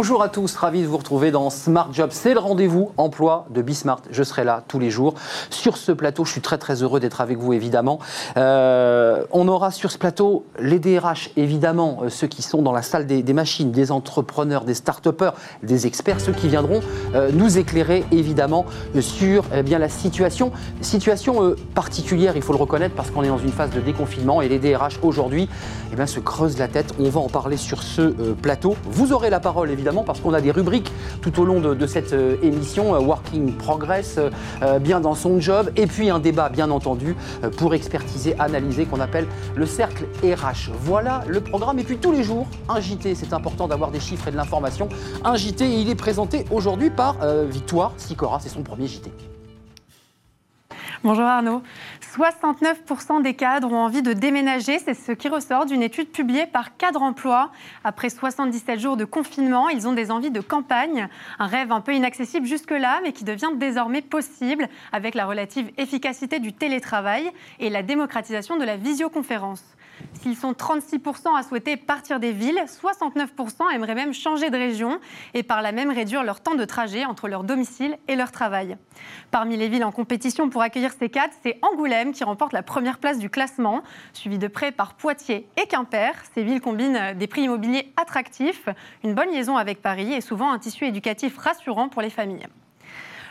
Bonjour à tous, ravi de vous retrouver dans Smart Job. C'est le rendez-vous emploi de Bismart. Je serai là tous les jours. Sur ce plateau, je suis très très heureux d'être avec vous évidemment. Euh, on aura sur ce plateau les DRH, évidemment, euh, ceux qui sont dans la salle des, machines, des entrepreneurs, des start-upers, des experts, ceux qui viendront euh, nous éclairer évidemment sur eh bien la situation. Situation particulière, il faut le reconnaître, parce qu'on est dans une phase de déconfinement et les DRH aujourd'hui eh bien, se creusent la tête. On va en parler sur ce plateau. Vous aurez la parole évidemment, parce qu'on a des rubriques tout au long de, cette euh, émission, euh, Working Progress, euh, bien dans son job, et puis un débat, bien entendu, pour expertiser, analyser, qu'on appelle le cercle RH. Voilà le programme. Et puis tous les jours, un JT, c'est important d'avoir des chiffres et de l'information. Un JT, il est présenté aujourd'hui par Victoire Sicora, c'est son premier JT. Bonjour Arnaud. 69% des cadres ont envie de déménager. C'est ce qui ressort d'une étude publiée par Cadre Emploi. Après 77 jours de confinement, ils ont des envies de campagne. Un rêve un peu inaccessible jusque-là, mais qui devient désormais possible avec la relative efficacité du télétravail et la démocratisation de la visioconférence. S'ils sont 36% à souhaiter partir des villes, 69% aimeraient même changer de région et par là même réduire leur temps de trajet entre leur domicile et leur travail. Parmi les villes en compétition pour accueillir ces cadres, c'est Angoulême qui remporte la première place du classement, suivi de près par Poitiers et Quimper. Ces villes combinent des prix immobiliers attractifs, une bonne liaison avec Paris et souvent un tissu éducatif rassurant pour les familles.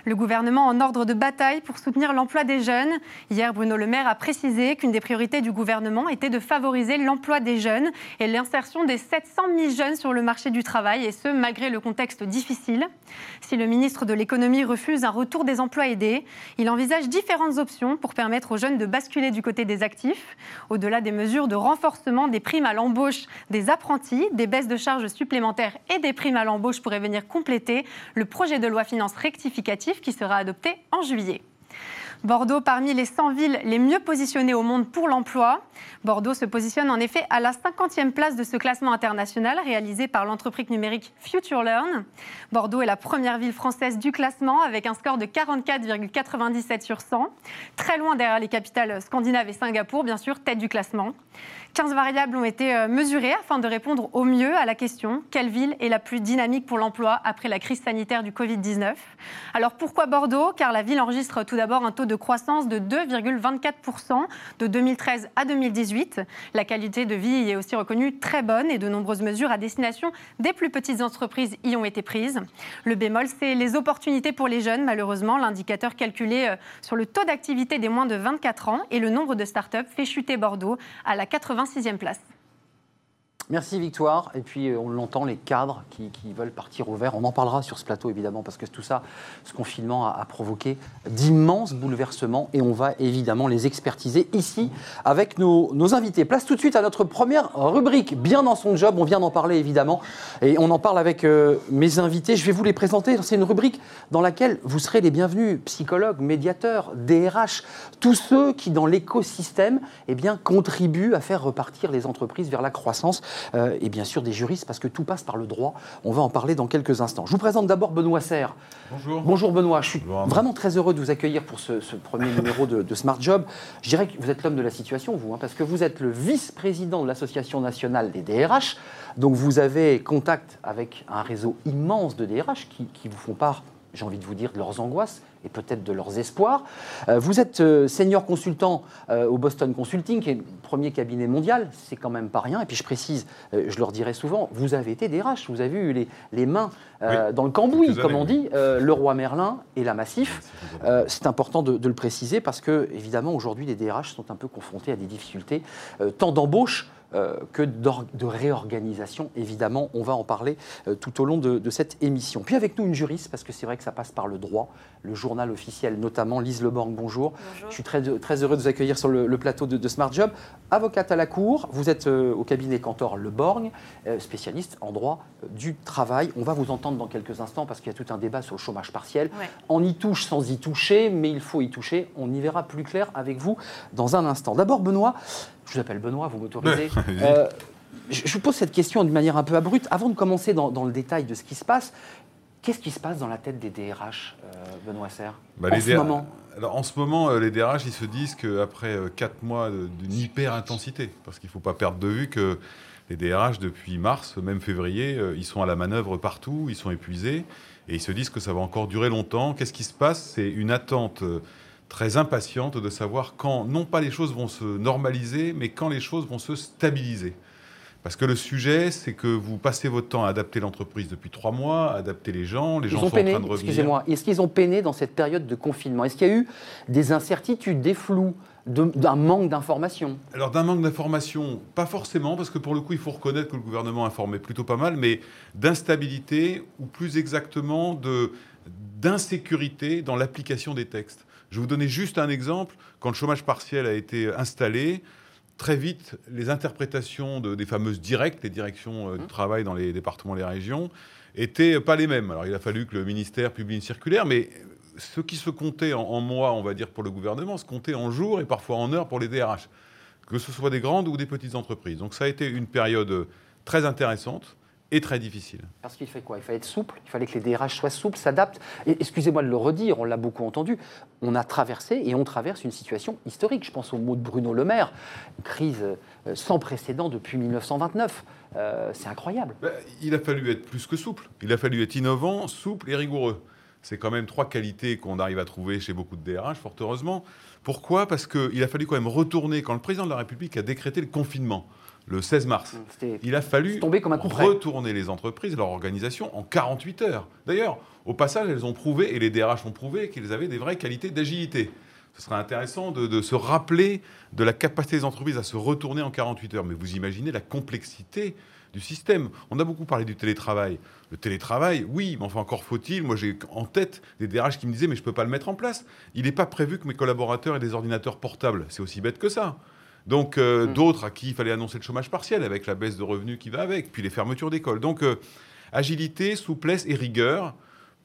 Le gouvernement en ordre de bataille pour soutenir l'emploi des jeunes. Hier, Bruno Le Maire a précisé qu'une des priorités du gouvernement était de favoriser l'emploi des jeunes et l'insertion des 700 000 jeunes sur le marché du travail, et ce, malgré le contexte difficile. Si le ministre de l'économie refuse un retour des emplois aidés, il envisage différentes options pour permettre aux jeunes de basculer du côté des actifs, au-delà des mesures de renforcement des primes à l'embauche des apprentis, des baisses de charges supplémentaires et des primes à l'embauche pourraient venir compléter le projet de loi finance rectificative qui sera adopté en juillet. Bordeaux parmi les 100 villes les mieux positionnées au monde pour l'emploi. Bordeaux se positionne en effet à la 50e place de ce classement international réalisé par l'entreprise numérique FutureLearn. Bordeaux est la première ville française du classement avec un score de 44,97 sur 100, très loin derrière les capitales scandinaves et Singapour, bien sûr, tête du classement. 15 variables ont été euh, mesurées afin de répondre au mieux à la question quelle ville est la plus dynamique pour l'emploi après la crise sanitaire du Covid-19 Alors pourquoi Bordeaux? Car la ville enregistre tout d'abord un taux de croissance de 2,24% de 2013 à 2018. La qualité de vie y est aussi reconnue très bonne et de nombreuses mesures à destination des plus petites entreprises y ont été prises. Le bémol, c'est les opportunités pour les jeunes. Malheureusement, l'indicateur calculé euh, sur le taux d'activité des moins de 24 ans et le nombre de start-up fait chuter Bordeaux à la 80 26e place. Merci Victoire. Et puis euh, on l'entend, les cadres qui, veulent partir au vert. On en parlera sur ce plateau évidemment parce que tout ça, ce confinement a, provoqué d'immenses bouleversements et on va évidemment les expertiser ici avec nos, invités. Place tout de suite à notre première rubrique, bien dans son job. On vient d'en parler évidemment et on en parle avec euh, mes invités. Je vais vous les présenter. C'est une rubrique dans laquelle vous serez les bienvenus, psychologues, médiateurs, DRH, tous ceux qui dans l'écosystème eh bien, contribuent à faire repartir les entreprises vers la croissance. Euh, et bien sûr des juristes, parce que tout passe par le droit. On va en parler dans quelques instants. Je vous présente d'abord Benoît Serre. Bonjour. Bonjour Benoît, je suis vraiment très heureux de vous accueillir pour ce, premier numéro de, Smart Job. Je dirais que vous êtes l'homme de la situation, vous, hein, parce que vous êtes le vice-président de l'Association nationale des DRH. Donc vous avez contact avec un réseau immense de DRH qui, qui vous font part j'ai envie de vous dire, de leurs angoisses et peut-être de leurs espoirs. Euh, vous êtes euh, senior consultant euh, au Boston Consulting, qui est le premier cabinet mondial, c'est quand même pas rien. Et puis je précise, je leur dirai souvent, vous avez été DRH, vous avez eu les, les mains dans le cambouis, comme on dit, le roi Merlin et la Massif. c'est important de, de, le préciser parce que, évidemment, aujourd'hui, les DRH sont un peu confrontés à des difficultés, tant d'embauche que de réorganisation. Évidemment, on va en parler euh, tout au long de, cette émission. Puis avec nous une juriste, parce que c'est vrai que ça passe par le droit, le journal officiel notamment. Lise Leborg, bonjour. bonjour. Je suis très, très heureux de vous accueillir sur le, plateau de, Smart Job. Avocate à la Cour, vous êtes euh, au cabinet Cantor Leborg, spécialiste en droit du travail. On va vous entendre dans quelques instants parce qu'il y a tout un débat sur le chômage partiel. On y touche sans y toucher, mais il faut y toucher. On y verra plus clair avec vous dans un instant. D'abord, Benoît, je vous appelle Benoît, vous m'autorisez. Euh, je vous pose cette question d'une manière un peu abrupte. Avant de commencer dans, le détail de ce qui se passe, qu'est-ce qui se passe dans la tête des DRH, euh, Benoît Serre bah, en ce moment? alors, en ce moment, euh, les DRH, ils se disent qu'après 4 mois d'une hyper intensité, parce qu'il ne faut pas perdre de vue que Les DRH, depuis mars, même février, ils sont à la manœuvre partout, ils sont épuisés et ils se disent que ça va encore durer longtemps. Qu'est-ce qui se passe? C'est une attente très impatiente de savoir quand, non pas les choses vont se normaliser, mais quand les choses vont se stabiliser. Parce que le sujet, c'est que vous passez votre temps à adapter l'entreprise depuis trois mois, à adapter les gens, les gens sont en train de revenir. Excusez-moi, est-ce qu'ils ont peiné dans cette période de confinement? Est-ce qu'il y a eu des incertitudes, des flous d'un manque d'informations? Alors d'un manque d'informations, pas forcément, parce que pour le coup, il faut reconnaître que le gouvernement informait plutôt pas mal, mais d'instabilité, ou plus exactement d'insécurité dans l'application des textes. Je vais vous donner juste un exemple. Quand le chômage partiel a été installé, très vite, les interprétations des fameuses directes, les directions euh, du mmh. travail dans les départements et les régions, étaient pas les mêmes. Alors il a fallu que le ministère publie une circulaire, mais ce qui se comptait en, mois, on va dire, pour le gouvernement, se comptait en jours et parfois en heures pour les DRH, que ce soit des grandes ou des petites entreprises. Donc ça a été une période très intéressante et très difficile. Parce qu'il fait quoi? Il fallait être souple, il fallait que les DRH soient souples, s'adaptent. Excusez-moi de le redire, on l'a beaucoup entendu, on a traversé et on traverse une situation historique. Je pense au mot de Bruno Le Maire, une crise euh, sans précédent depuis 1929. Euh, c'est incroyable. Ben, il a fallu être plus que souple. Il a fallu être innovant, souple et rigoureux. C'est quand même trois qualités qu'on arrive à trouver chez beaucoup de DRH, fort heureusement. Pourquoi? Parce qu'il a fallu quand même retourner, quand le président de la République a décrété le confinement, le 16 mars, il a fallu retourner les entreprises, leur organisation, en 48 heures. D'ailleurs, au passage, elles ont prouvé, et les DRH ont prouvé, qu'ils avaient des vraies qualités d'agilité. Ce serait intéressant de, de, se rappeler de la capacité des entreprises à se retourner en 48 heures. Mais vous imaginez la complexité du système. On a beaucoup parlé du télétravail. Le télétravail, oui, mais enfin encore faut-il. Moi, j'ai en tête des DRH qui me disaient, mais je ne peux pas le mettre en place. Il n'est pas prévu que mes collaborateurs aient des ordinateurs portables. C'est aussi bête que ça. Donc, euh, mm. d'autres à qui il fallait annoncer le chômage partiel avec la baisse de revenus qui va avec, puis les fermetures d'écoles. Donc, euh, agilité, souplesse et rigueur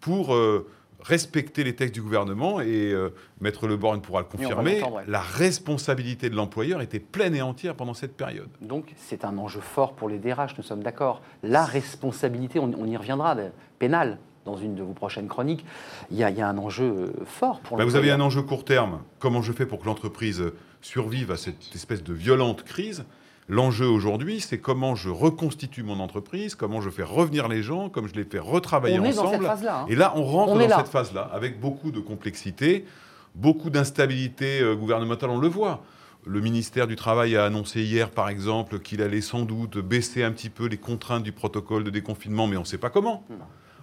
pour. Euh, respecter les textes du gouvernement et Maître Le Borgne pourra le confirmer, la responsabilité de l'employeur était pleine et entière pendant cette période. Donc c'est un enjeu fort pour les DRH, nous sommes d'accord. La responsabilité, on, y reviendra, pénale dans une de vos prochaines chroniques, il y, a, un enjeu fort pour ben Vous avez un enjeu court terme. Comment je fais pour que l'entreprise survive à cette espèce de violente crise L'enjeu aujourd'hui, c'est comment je reconstitue mon entreprise, comment je fais revenir les gens, comme je les fais retravailler on ensemble. Est dans cette phase-là. Hein. Et là, on rentre dans cette phase-là, avec beaucoup de complexité, beaucoup d'instabilité euh, gouvernementale, on le voit. Le ministère du Travail a annoncé hier, par exemple, qu'il allait sans doute baisser un petit peu les contraintes du protocole de déconfinement, mais on ne sait pas comment.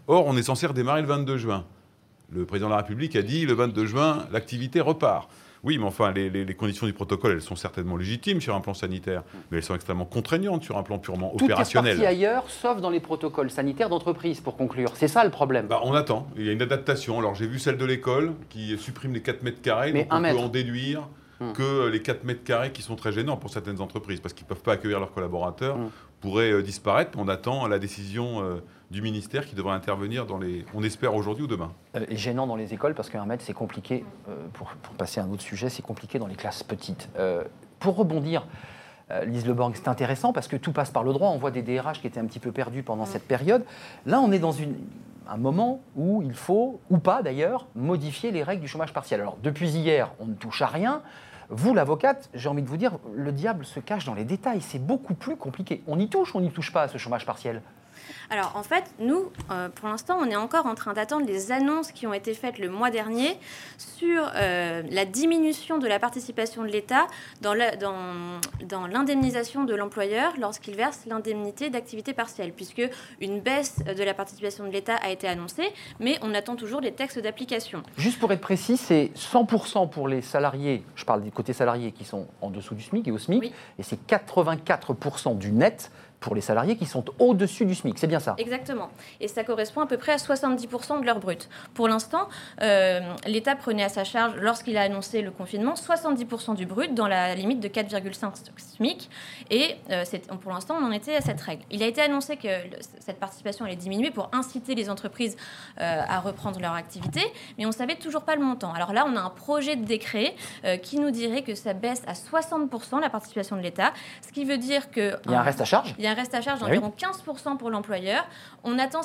Or, on est censé redémarrer le 22 juin. Le président de la République a dit le 22 juin, l'activité repart. Oui, mais enfin, les, conditions du protocole, elles sont certainement légitimes sur un plan sanitaire, mais elles sont extrêmement contraignantes sur un plan purement opérationnel. Tout est ailleurs, sauf dans les protocoles sanitaires d'entreprise, pour conclure. C'est ça le problème. Bah, on attend. Il y a une adaptation. Alors, j'ai vu celle de l'école qui supprime les 4 mètres carrés, mais donc on peut en déduire hmm. que les 4 mètres carrés qui sont très gênants pour certaines entreprises, parce qu'ils ne peuvent pas accueillir leurs collaborateurs, hmm. pourraient euh, disparaître. On attend la décision... Du ministère qui devrait intervenir dans les, on espère aujourd'hui ou demain. Euh, gênant dans les écoles parce qu'un mètre c'est compliqué, euh, pour, passer à un autre sujet, c'est compliqué dans les classes petites. Euh, pour rebondir, Lise Leborg, c'est intéressant parce que tout passe par le droit. On voit des DRH qui étaient un petit peu perdus pendant cette période. Là, on est dans une, un moment où il faut, ou pas d'ailleurs, modifier les règles du chômage partiel. Alors, depuis hier, on ne touche à rien. Vous, l'avocate, j'ai envie de vous dire, le diable se cache dans les détails. C'est beaucoup plus compliqué. On y touche ou on n'y touche pas à ce chômage partiel alors en fait, nous, euh, pour l'instant, on est encore en train d'attendre les annonces qui ont été faites le mois dernier sur euh, la diminution de la participation de l'État dans l'indemnisation de l'employeur lorsqu'il verse l'indemnité d'activité partielle, puisque une baisse de la participation de l'État a été annoncée, mais on attend toujours les textes d'application. Juste pour être précis, c'est 100% pour les salariés, je parle du côté salariés qui sont en dessous du SMIC et au SMIC, et c'est 84% du net pour les salariés qui sont au-dessus du SMIC. C'est bien ça? Exactement. Et ça correspond à peu près à 70% de leur brut. Pour l'instant, euh, l'État prenait à sa charge, lorsqu'il a annoncé le confinement, 70% du brut dans la limite de 4,5 SMIC. Et euh, pour l'instant, on en était à cette règle. Il a été annoncé que cette participation allait diminuer pour inciter les entreprises euh, à reprendre leur activité, mais on ne savait toujours pas le montant. Alors là, on a un projet de décret qui nous dirait que ça baisse à 60% la participation de l'État, ce qui veut dire que... Il y a un reste à charge? Il y a un reste à charge Ah oui. d'environ 15% pour l'employeur. On attend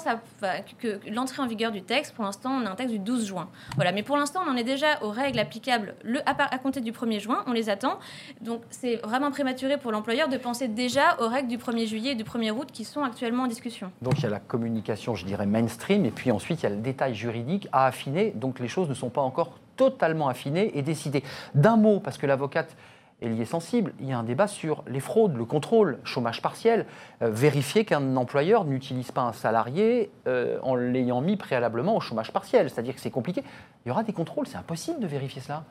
que, que l'entrée en vigueur du texte. Pour l'instant, on a un texte du 12 juin. Voilà. Mais pour l'instant, on en est déjà aux règles applicables le, à, par- à compter du 1er juin. On les attend. Donc, c'est vraiment prématuré pour l'employeur de penser déjà aux règles du 1er juillet et du 1er août qui sont actuellement en discussion. Donc il y a la communication, je dirais, mainstream, et puis ensuite il y a le détail juridique à affiner. Donc les choses ne sont pas encore totalement affinées et décidées. D'un mot, parce que l'avocate est liée sensible, il y a un débat sur les fraudes, le contrôle, chômage partiel, euh, vérifier qu'un employeur n'utilise pas un salarié euh, en l'ayant mis préalablement au chômage partiel. C'est-à-dire que c'est compliqué. Il y aura des contrôles, c'est impossible de vérifier cela.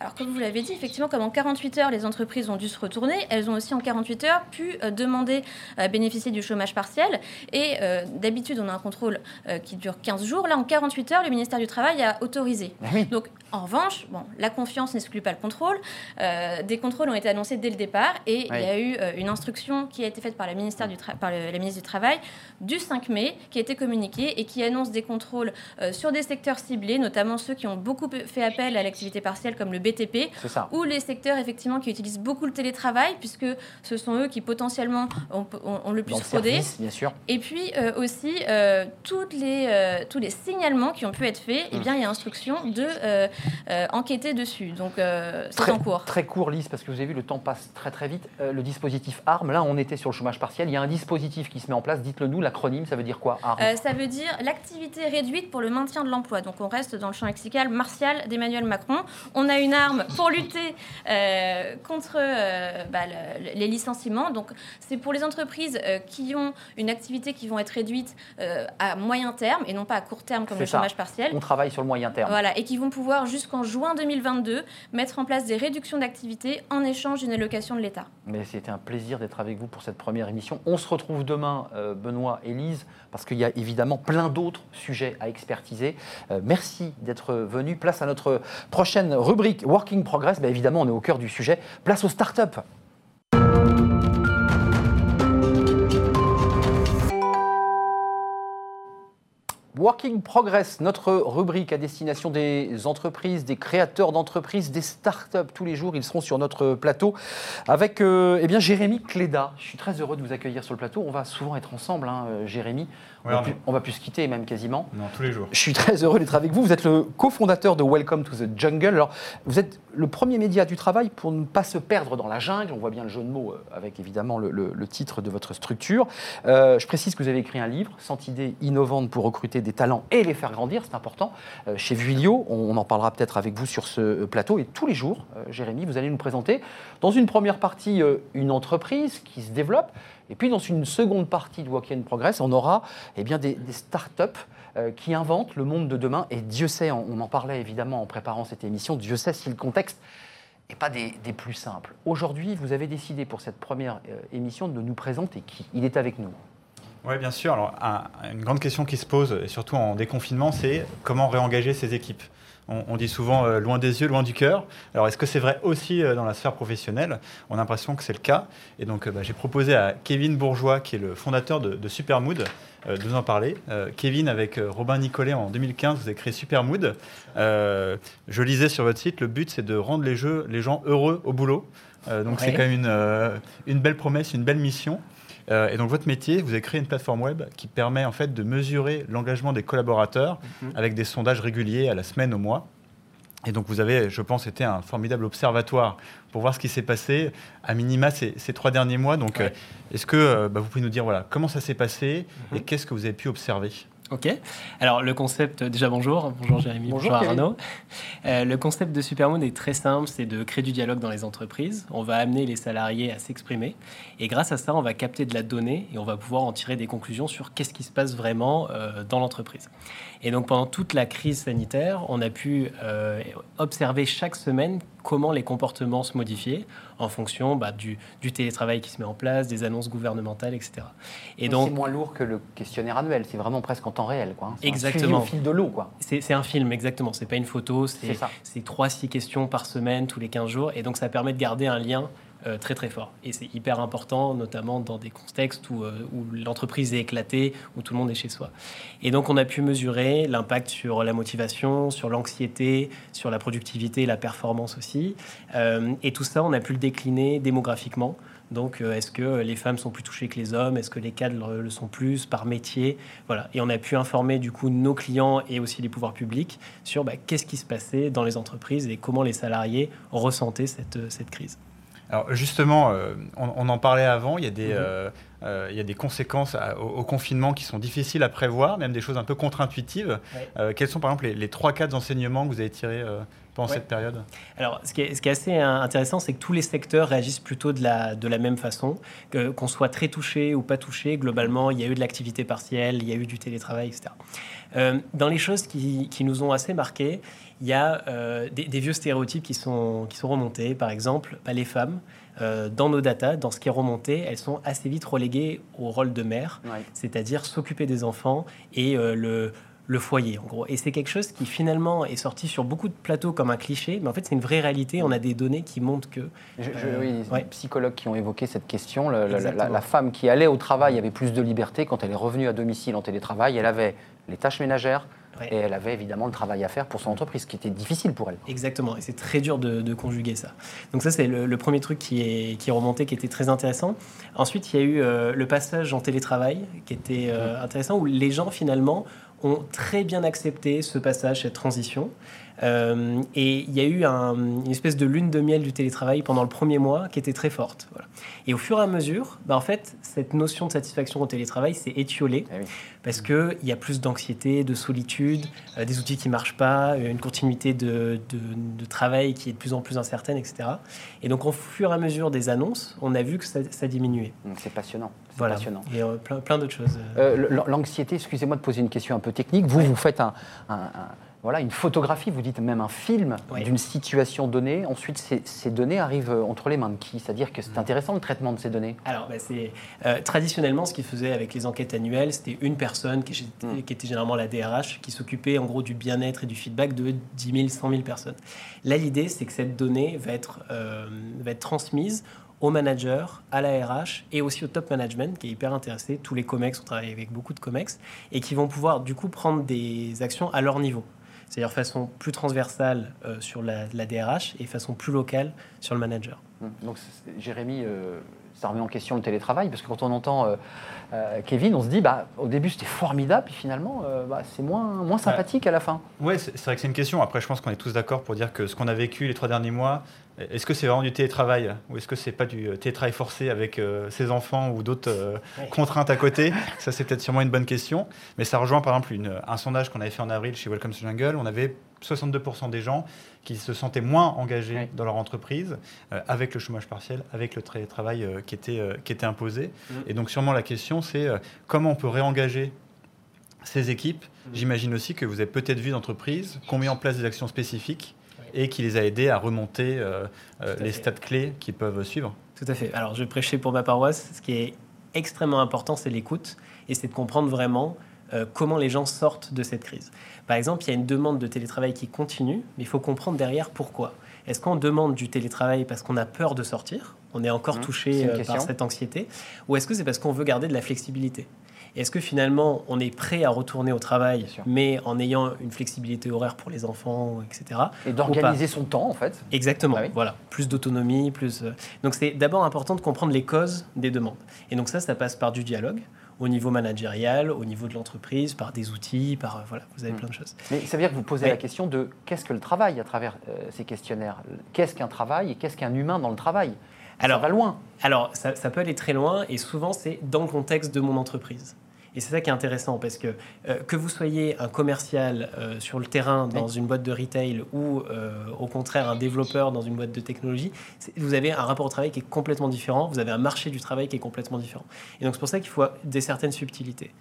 Alors, comme vous l'avez dit, effectivement, comme en 48 heures, les entreprises ont dû se retourner, elles ont aussi en 48 heures pu euh, demander à bénéficier du chômage partiel. Et euh, d'habitude, on a un contrôle euh, qui dure 15 jours. Là, en 48 heures, le ministère du Travail a autorisé. Oui. Donc, en revanche, bon, la confiance n'exclut pas le contrôle. Euh, des contrôles ont été annoncés dès le départ et il y a eu euh, une instruction qui a été faite par, la, ministère du par le- la ministre du Travail du 5 mai qui a été communiquée et qui annonce des contrôles euh, sur des secteurs ciblés, notamment ceux qui ont beaucoup fait appel à l'activité partielle comme le BTP ou les secteurs effectivement qui utilisent beaucoup le télétravail puisque ce sont eux qui potentiellement ont, ont- ont le plus fraudé. bien sûr. Et puis euh, aussi, euh, toutes les, euh, tous les signalements qui ont pu être faits, Mmh. eh bien, il y a instruction de euh, enquêter dessus. Donc, c'est en cours. très court, Lise, parce que vous avez vu, le temps passe très très vite. Le dispositif ARM, là, on était sur le chômage partiel. Il y a un dispositif qui se met en place. Dites-le nous, l'acronyme, ça veut dire quoi ARM? Ça veut dire l'activité réduite pour le maintien de l'emploi. Donc on reste dans le champ lexical martial d'Emmanuel Macron. On a une arme pour lutter euh, contre euh, bah, le- les licenciements. Donc c'est pour les entreprises euh, qui ont une activité qui vont être réduite à moyen terme et non pas à court terme comme le ça. chômage partiel. On travaille sur le moyen terme. Voilà, et qui vont pouvoir jusqu'en juin 2022 mettre en place des réductions d'activité en échange d'une allocation de l'État. Mais c'était un plaisir d'être avec vous pour cette première émission. On se retrouve demain, Benoît et Lise, parce qu'il y a évidemment plein d'autres sujets à expertiser. Euh, merci d'être venu. Place à notre prochaine rubrique Working Progress. Ben, évidemment, on est au cœur du sujet. Place aux startups. Working Progress, notre rubrique à destination des entreprises, des créateurs d'entreprises, des startups. Tous les jours, ils seront sur notre plateau avec euh, eh Jérémy Cléda. Je suis très heureux de vous accueillir sur le plateau. On va souvent être ensemble, hein, euh, Jérémy. On, va plus, on va plus se quitter, même quasiment. Non, tous les jours. Je suis très heureux d'être avec vous. Vous êtes le cofondateur de Welcome to the Jungle. Alors, vous êtes le premier média du travail pour ne pas se perdre dans la jungle. On voit bien le jeu de mots euh, avec évidemment le, le- le titre de votre structure. Euh, je précise que vous avez écrit un livre, 100 idées innovantes pour recruter des talents et les faire grandir. C'est important. Euh, chez Vuilio, on, on en parlera peut-être avec vous sur ce plateau. Et tous les jours, euh, Jérémy, vous allez nous présenter dans une première partie une entreprise qui se développe. Et puis dans une seconde partie de Walk Progress, on aura eh bien, des, des startups euh, qui inventent le monde de demain. Et Dieu sait, on en parlait évidemment en préparant cette émission, Dieu sait si le contexte n'est pas des, plus simples. Aujourd'hui, vous avez décidé pour cette première euh, émission de nous présenter qui? Il est avec nous. Oui, bien sûr. Une grande question qui se pose, et surtout en déconfinement, c'est comment réengager ces équipes? On, on dit souvent euh, loin des yeux, loin du cœur. Alors, est-ce que c'est vrai aussi euh, dans la sphère professionnelle? On a l'impression que c'est le cas. Et donc, euh, bah, j'ai proposé à Kevin Bourgeois, qui est le fondateur de, de Supermood, de nous en parler. Kevin, avec Robin Nicolet en 2015, vous avez créé Supermood. Je lisais sur votre site, le but, c'est de rendre les, jeux, les gens heureux au boulot. Donc, c'est quand même une, une belle promesse, une belle mission. Euh, et donc votre métier, vous avez créé une plateforme web qui permet en fait de mesurer l'engagement des collaborateurs Mhm. avec des sondages réguliers à la semaine, au mois. Et donc vous avez, je pense, été un formidable observatoire pour voir ce qui s'est passé à minima ces, ces trois derniers mois. Donc Ouais. euh, est-ce que euh, bah, vous pouvez nous dire voilà comment ça s'est passé Mhm. et qu'est-ce que vous avez pu observer? Ok. Alors le concept, déjà bonjour, bonjour Jérémy, Bonjour. Arnaud. Euh, le concept de Supermoon est très simple, c'est de créer du dialogue dans les entreprises. On va amener les salariés à s'exprimer et grâce à ça, on va capter de la donnée et on va pouvoir en tirer des conclusions sur qu'est-ce qui se passe vraiment euh, dans l'entreprise. Et donc pendant toute la crise sanitaire, on a pu euh, observer chaque semaine comment les comportements se modifiaient en fonction bah, du, du télétravail qui se met en place, des annonces gouvernementales, etc. Et Donc, c'est moins lourd que le questionnaire annuel. C'est vraiment presque en temps réel. Quoi. un Exactement. suivi au fil de l'eau. Quoi. C'est un film, exactement. C'est pas une photo. C'est c'est 3-6 questions par semaine, tous les 15 jours. Et donc, ça permet de garder un lien euh, très, très fort. Et c'est hyper important, notamment dans des contextes où, euh, où l'entreprise est éclatée, où tout le monde est chez soi. Et donc, on a pu mesurer l'impact sur la motivation, sur l'anxiété, sur la productivité la performance aussi. Euh, et tout ça, on a pu le décliner démographiquement. Donc, est-ce que les femmes sont plus touchées que les hommes? Est-ce que les cadres le sont plus par métier? Voilà. Et on a pu informer du coup nos clients et aussi les pouvoirs publics sur bah, qu'est-ce qui se passait dans les entreprises et comment les salariés ressentaient cette crise. Alors justement, euh, on, en parlait avant, il y a des, mhm. euh, euh, il y a des conséquences au, confinement qui sont difficiles à prévoir, même des choses un peu contre-intuitives. quels sont par exemple les, trois cas d'enseignement que vous avez tirés pendant cette période? Alors ce qui, est, ce qui est assez intéressant, c'est que tous les secteurs réagissent plutôt de la, de la même façon, qu'on soit très touché ou pas touché, globalement, il y a eu de l'activité partielle, il y a eu du télétravail, etc. dans les choses qui, qui nous ont assez marqué, il y a euh, des, vieux stéréotypes qui sont, qui sont remontés. Par exemple, bah, les femmes, euh, dans nos datas, dans ce qui est remonté, elles sont assez vite reléguées au rôle de mère, c'est-à-dire s'occuper des enfants et euh, le, le foyer, en gros. Et c'est quelque chose qui finalement est sorti sur beaucoup de plateaux comme un cliché, mais en fait c'est une vraie réalité. On a des données qui montrent que. Je, oui, des psychologues qui ont évoqué cette question. la, la, femme qui allait au travail avait plus de liberté quand elle est revenue à domicile en télétravail. Elle avait les tâches ménagères, et elle avait évidemment le travail à faire pour son entreprise, ce qui était difficile pour elle. Exactement, et c'est très dur de, conjuguer ça. Donc ça, c'est le, premier truc qui est, qui est remonté, qui était très intéressant. Ensuite, il y a eu euh, le passage en télétravail, qui était euh, intéressant, où les gens, finalement, ont très bien accepté ce passage, cette transition. Euh, et il y a eu une espèce de lune de miel du télétravail pendant le premier mois qui était très forte. Et au fur et à mesure, bah, en fait, cette notion de satisfaction au télétravail s'est étiolée eh parce qu'il y a plus d'anxiété, de solitude, euh, des outils qui ne marchent pas, euh, une continuité de, de, travail qui est de plus en plus incertaine, etc. Et donc, au fur et à mesure des annonces, on a vu que ça, ça diminuait. C'est passionnant. Voilà. passionnant. Et plein, plein d'autres choses. L'anxiété, excusez-moi de poser une question un peu technique. Vous, vous faites un voilà, une photographie, vous dites même un film d'une situation donnée. Ensuite, ces, données arrivent euh, entre les mains de qui? C'est-à-dire que c'est mm. intéressant le traitement de ces données Alors, bah, c'est euh, traditionnellement ce qu'ils faisait avec les enquêtes annuelles, c'était une personne qui, mm. qui, était généralement la DRH qui s'occupait en gros du bien-être et du feedback de 10 000, 100 000 personnes. Là, l'idée, c'est que cette donnée va être, euh, va être transmise aux managers, à la RH et aussi au top management qui est hyper intéressé. Tous les COMEX, on travaille avec beaucoup de COMEX et qui vont pouvoir du coup prendre des actions à leur niveau c'est-à-dire façon plus transversale euh, sur la, DRH et façon plus locale sur le manager. Hum, donc Jérémy, euh, ça remet en question le télétravail, parce que quand on entend euh, Kevin, on se dit, bah, au début c'était formidable, puis finalement bah, c'est moins, moins sympathique à la fin. Oui, c'est vrai que c'est une question. Après, je pense qu'on est tous d'accord pour dire que ce qu'on a vécu les trois derniers mois, est-ce que c'est vraiment du télétravail ou est-ce que c'est pas du télétravail forcé avec ses enfants ou d'autres contraintes à côté? Ça, c'est peut-être sûrement une bonne question. Mais ça rejoint par exemple une, un sondage qu'on avait fait en avril chez Welcome to Jungle. On avait 62% des gens qui se sentaient moins engagés dans leur entreprise euh, avec le chômage partiel, avec le télétravail euh, qui, était, euh, qui était imposé. Mm. Et donc sûrement la question, c'est comment on peut réengager ces équipes? Mm. J'imagine aussi que vous avez peut-être vu d'entreprises qui ont mis en place des actions spécifiques et qui les a aidés à remonter les stats clés qui peuvent suivre. Tout à fait. Alors je vais prêcher pour ma paroisse. Ce qui est extrêmement important, c'est l'écoute et c'est de comprendre vraiment comment les gens sortent de cette crise. Par exemple, il y a une demande de télétravail qui continue, mais il faut comprendre derrière pourquoi. Est-ce qu'on demande du télétravail parce qu'on a peur de sortir? On est encore mmh, touché euh, par cette anxiété? Ou est-ce que c'est parce qu'on veut garder de la flexibilité? Est-ce que finalement on est prêt à retourner au travail, mais en ayant une flexibilité horaire pour les enfants, etc. Et d'organiser son temps en fait Exactement, bah voilà. Plus d'autonomie, plus. Euh, donc c'est d'abord important de comprendre les causes des demandes. Et donc ça, ça passe par du dialogue au niveau managérial, au niveau de l'entreprise, par des outils, par euh, voilà, vous avez hmm. plein de choses. Mais ça veut dire que vous posez la question de qu'est-ce que le travail à travers euh, ces questionnaires? Qu'est-ce qu'un travail et qu'est-ce qu'un humain dans le travail? Alors, Ça va loin. Alors, ça, ça peut aller très loin et souvent c'est dans le contexte de mon entreprise. Et c'est ça qui est intéressant parce que euh, que vous soyez un commercial euh, sur le terrain dans une boîte de retail ou euh, au contraire un développeur dans une boîte de technologie, vous avez un rapport au travail qui est complètement différent, vous avez un marché du travail qui est complètement différent. Et donc c'est pour ça qu'il faut des certaines subtilités.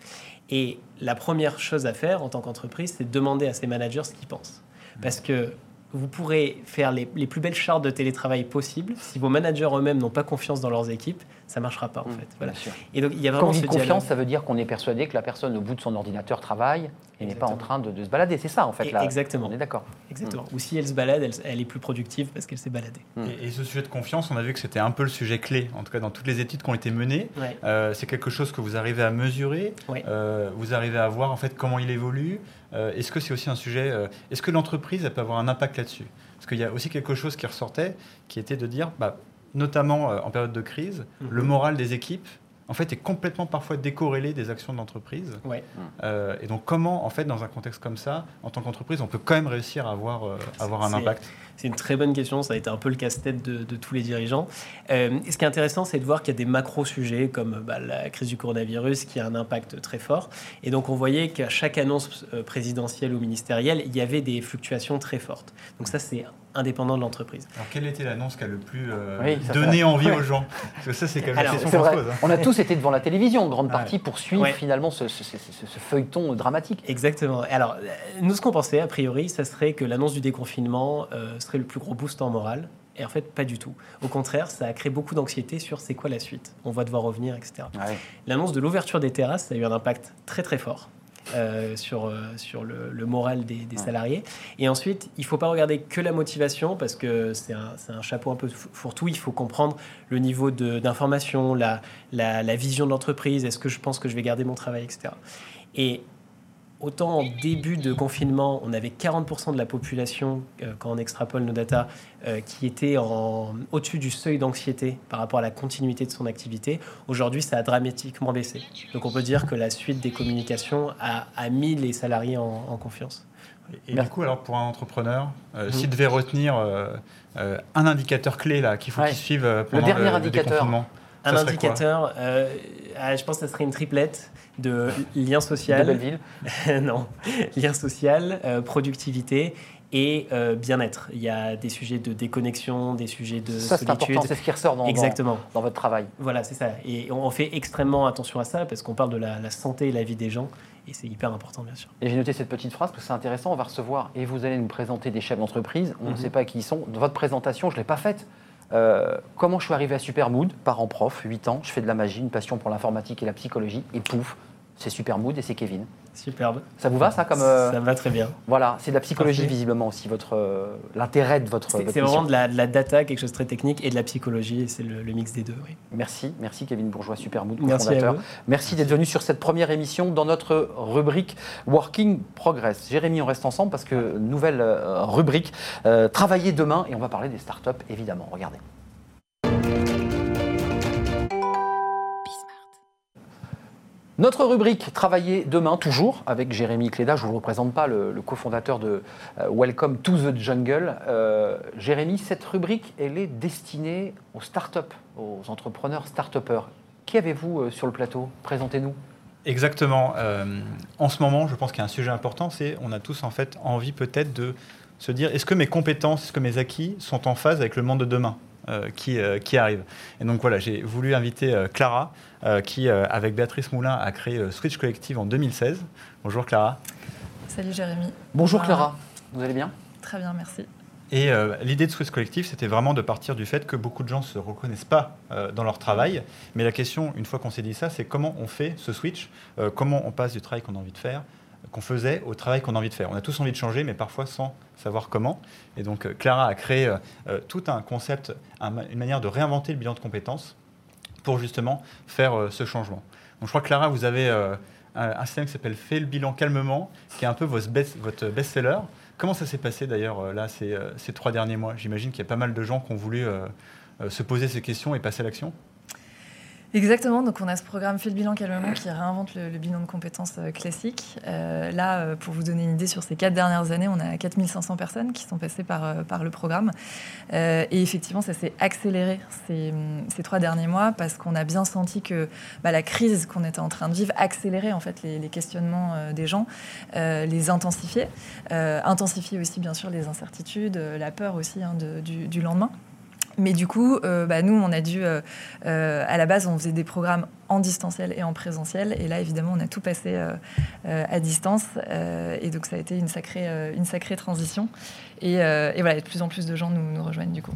Et la première chose à faire en tant qu'entreprise, c'est de demander à ses managers ce qu'ils pensent. Parce que vous pourrez faire les, plus belles chartes de télétravail possibles. Si vos managers eux-mêmes n'ont pas confiance dans leurs équipes, ça ne marchera pas en mmh, fait. Voilà. Et donc il y a vraiment Quand on dit confiance, ça veut dire qu'on est persuadé que la personne au bout de son ordinateur travaille et n'est pas en train de, se balader. C'est ça en fait. Là. Exactement. On est d'accord. Exactement. Mmh. Ou si elle se balade, elle, est plus productive parce qu'elle s'est baladée. Mmh. Et, ce sujet de confiance, on a vu que c'était un peu le sujet clé, en tout cas dans toutes les études qui ont été menées. Euh, c'est quelque chose que vous arrivez à mesurer. Euh, vous arrivez à voir en fait comment il évolue. Euh, est-ce que c'est aussi un sujet Est-ce que l'entreprise peut avoir un impact là-dessus? Parce qu'il y a aussi quelque chose qui ressortait, qui était de dire, bah, notamment en période de crise, Mhm. le moral des équipes en fait, est complètement parfois décorrélé des actions de l'entreprise. Ouais. Euh, et donc, comment, en fait, dans un contexte comme ça, en tant qu'entreprise, on peut quand même réussir à avoir, euh, avoir un impact? C'est une très bonne question, ça a été un peu le casse-tête de, de tous les dirigeants. Euh, ce qui est intéressant, c'est de voir qu'il y a des macro-sujets comme bah, la crise du coronavirus qui a un impact très fort. Et donc on voyait qu'à chaque annonce euh, présidentielle ou ministérielle, il y avait des fluctuations très fortes. Donc ça, c'est indépendant de l'entreprise. Alors, quelle était l'annonce qui a le plus euh, Oui, donné envie Ouais. aux gens Parce que ça, c'est quand même Alors, la question qu'on pose. hein. On a tous été devant la télévision en grande Ouais. partie pour suivre Ouais. finalement ce, ce- ce- ce- ce feuilleton dramatique. Exactement. Alors, nous, ce qu'on pensait, a priori, ça serait que l'annonce du déconfinement euh, serait le plus gros boost en morale. Et en fait, pas du tout. Au contraire, ça a créé beaucoup d'anxiété sur c'est quoi la suite? On va devoir revenir, etc. Ouais. L'annonce de l'ouverture des terrasses, ça a eu un impact très très fort. Euh, sur, euh, sur le, le moral des, salariés. Et ensuite, il ne faut pas regarder que la motivation parce que c'est un, c'est un chapeau un peu fou- fourre-tout. Il faut comprendre le niveau de- d'information, la, la, la vision de l'entreprise, est-ce que je pense que je vais garder mon travail, etc. Et autant en début de confinement, on avait 40% de la population, euh, quand on extrapole nos datas, euh, qui était en, au-dessus du seuil d'anxiété par rapport à la continuité de son activité. Aujourd'hui, ça a dramatiquement baissé. Donc on peut dire que la suite des communications a, a mis les salariés en, en confiance. Et du coup, alors pour un entrepreneur, euh, Mhm. s'il devait retenir euh, un indicateur clé là qu'il faut Ouais. qu'il suive pendant dernier le, indicateur. déconfinement, Un indicateur, euh, ah, je pense que ça serait une triplette de lien De social, Belleville. non, lien social, euh, productivité et euh, bien-être. Il y a des sujets de déconnexion, des sujets de Ça, solitude. c'est ce qui ressort dans, Exactement. dans votre travail. Voilà, c'est ça. Et on fait extrêmement attention à ça parce qu'on parle de la, la santé et la vie des gens et c'est hyper important, bien sûr. Et j'ai noté cette petite phrase parce que c'est intéressant. On va recevoir et vous allez nous présenter des chefs d'entreprise. On ne Mhm. sait pas qui ils sont. Votre présentation, je ne l'ai pas faite. Euh, comment je suis arrivé à Supermood Parent prof, 8 ans, je fais de la magie, une passion pour l'informatique et la psychologie. Et pouf, c'est Supermood et c'est Kevin. Superbe. Ça vous va ça comme euh, Ça va très bien. Voilà, c'est de la psychologie Parfait. visiblement aussi votre euh, l'intérêt de votre. C'est vraiment de la, de la data, quelque chose de très technique, et de la psychologie, et c'est le, le mix des deux. Oui. Merci, merci Kevin Bourgeois, Supermood, Merci à vous. Merci d'être venu sur cette première émission dans notre rubrique Working Progress. Jérémy, on reste ensemble parce que nouvelle euh, rubrique, euh, travailler demain, et on va parler des startups évidemment. Regardez. Notre rubrique Travailler demain, toujours avec Jérémy Cléda. Je ne vous le représente pas, le, cofondateur de euh, Welcome to the Jungle. Euh, Jérémy, cette rubrique, elle est destinée aux startups, aux entrepreneurs start-upers. Qui avez-vous euh, sur le plateau? Présentez-nous. Exactement. En ce moment, je pense qu'il y a un sujet important, c'est on a tous en fait envie peut-être de se dire est-ce que mes compétences, est-ce que mes acquis sont en phase avec le monde de demain? Qui, euh, qui arrive Et donc voilà, j'ai voulu inviter euh, Clara, euh, qui euh, avec Béatrice Moulin a créé euh, Switch Collective en 2016. Bonjour Clara. Salut Jérémy. Bonjour Voilà. Clara, vous allez bien? Très bien, merci. Et euh, l'idée de Switch Collective, c'était vraiment de partir du fait que beaucoup de gens ne se reconnaissent pas euh, dans leur travail. Mais la question, une fois qu'on s'est dit ça, c'est comment on fait ce switch, euh, comment on passe du travail qu'on a envie de faire, qu'on faisait, au travail qu'on a envie de faire. On a tous envie de changer, mais parfois sans savoir comment. Et donc euh, Clara a créé euh, euh, tout un concept, une manière de réinventer le bilan de compétences pour justement faire ce changement. Donc je crois que Clara, vous avez un, système qui s'appelle Fais le bilan calmement, qui est un peu votre best- votre best-seller. Comment ça s'est passé d'ailleurs là ces, ces trois derniers mois? J'imagine qu'il y a pas mal de gens qui ont voulu se poser ces questions et passer à l'action. Exactement, donc on a ce programme Fait le bilan calmement qui réinvente le, bilan de compétences euh, classique. Euh, là, euh, pour vous donner une idée, sur ces quatre dernières années, on a 4500 personnes qui sont passées par, le programme. Et effectivement, ça s'est accéléré ces, ces trois derniers mois parce qu'on a bien senti que bah, la crise qu'on était en train de vivre accélérait en fait les, questionnements des gens, les intensifiait, intensifiait aussi bien sûr les incertitudes, la peur aussi hein, du lendemain. Mais du coup, euh, bah, nous, on a dû, euh, euh, à la base, on faisait des programmes en distanciel et en présentiel. Et là, évidemment, on a tout passé euh, euh, à distance. Euh, et donc, ça a été une sacrée, euh, une sacrée transition. Et, euh, et voilà, de plus en plus de gens nous, nous rejoignent du coup.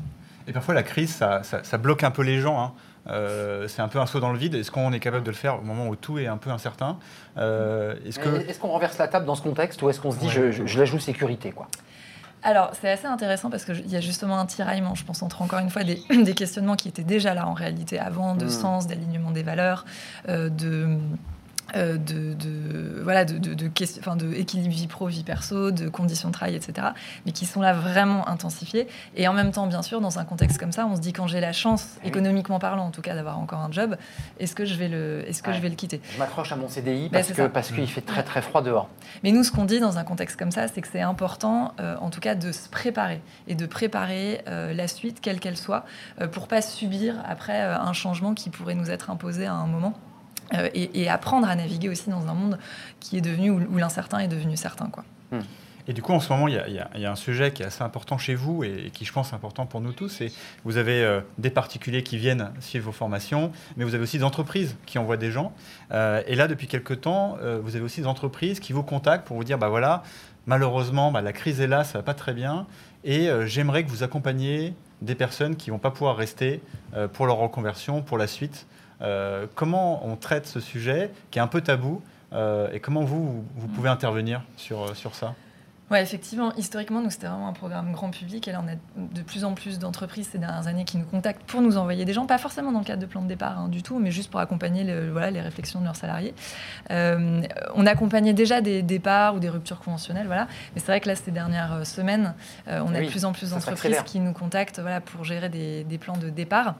Et parfois la crise, ça, ça- ça bloque un peu les gens. hein. Euh, c'est un peu un saut dans le vide. Est-ce qu'on est capable de le faire au moment où tout est un peu incertain? Euh, Est-ce qu'on renverse la table dans ce contexte ou est-ce qu'on se dit Ouais. je, je- je la joue sécurité quoi? Alors, c'est assez intéressant parce qu'il y a justement un tiraillement, je pense, entre encore une fois des, des questionnements qui étaient déjà là en réalité avant, de Mm. sens, d'alignement des valeurs, euh, de de, de, voilà, de, de, de, enfin, de équilibre vie pro, vie perso, de conditions de travail, etc. Mais qui sont là vraiment intensifiées. Et en même temps, bien sûr, dans un contexte comme ça, on se dit quand j'ai la chance, économiquement parlant en tout cas, d'avoir encore un job, est-ce que je vais le, est-ce que Ouais. je vais le quitter? Je m'accroche à mon CDI Bah, parce que ça. parce qu'il fait très très froid dehors. Mais nous, ce qu'on dit dans un contexte comme ça, c'est que c'est important, euh, en tout cas, de se préparer et de préparer euh, la suite, quelle qu'elle soit, euh, pour pas subir après euh, un changement qui pourrait nous être imposé à un moment. Euh, et, apprendre à naviguer aussi dans un monde qui est devenu où, où l'incertain est devenu certain, quoi. Et du coup, en ce moment, il y, a, un sujet qui est assez important chez vous et, qui, je pense, est important pour nous tous. Vous avez euh, des particuliers qui viennent suivre vos formations, mais vous avez aussi des entreprises qui envoient des gens. Euh, et là, depuis quelques temps, vous avez aussi des entreprises qui vous contactent pour vous dire, bah voilà, malheureusement, bah, la crise est là, ça va pas très bien, et j'aimerais que vous accompagniez des personnes qui vont pas pouvoir rester pour leur reconversion, pour la suite. Euh, comment on traite ce sujet qui est un peu tabou euh, et comment vous, vous, vous pouvez intervenir sur, euh, sur ça? Ouais, effectivement, historiquement, nous, c'était vraiment un programme grand public. Et là, on a de plus en plus d'entreprises ces dernières années qui nous contactent pour nous envoyer des gens, pas forcément dans le cadre de plan de départ hein, du tout, mais juste pour accompagner le- voilà, les réflexions de leurs salariés. Euh, on accompagnait déjà des départs ou des ruptures conventionnelles, voilà. Mais c'est vrai que là, ces dernières semaines, euh, on a Oui, de plus en plus d'entreprises qui nous contactent voilà, pour gérer des, des plans de départ.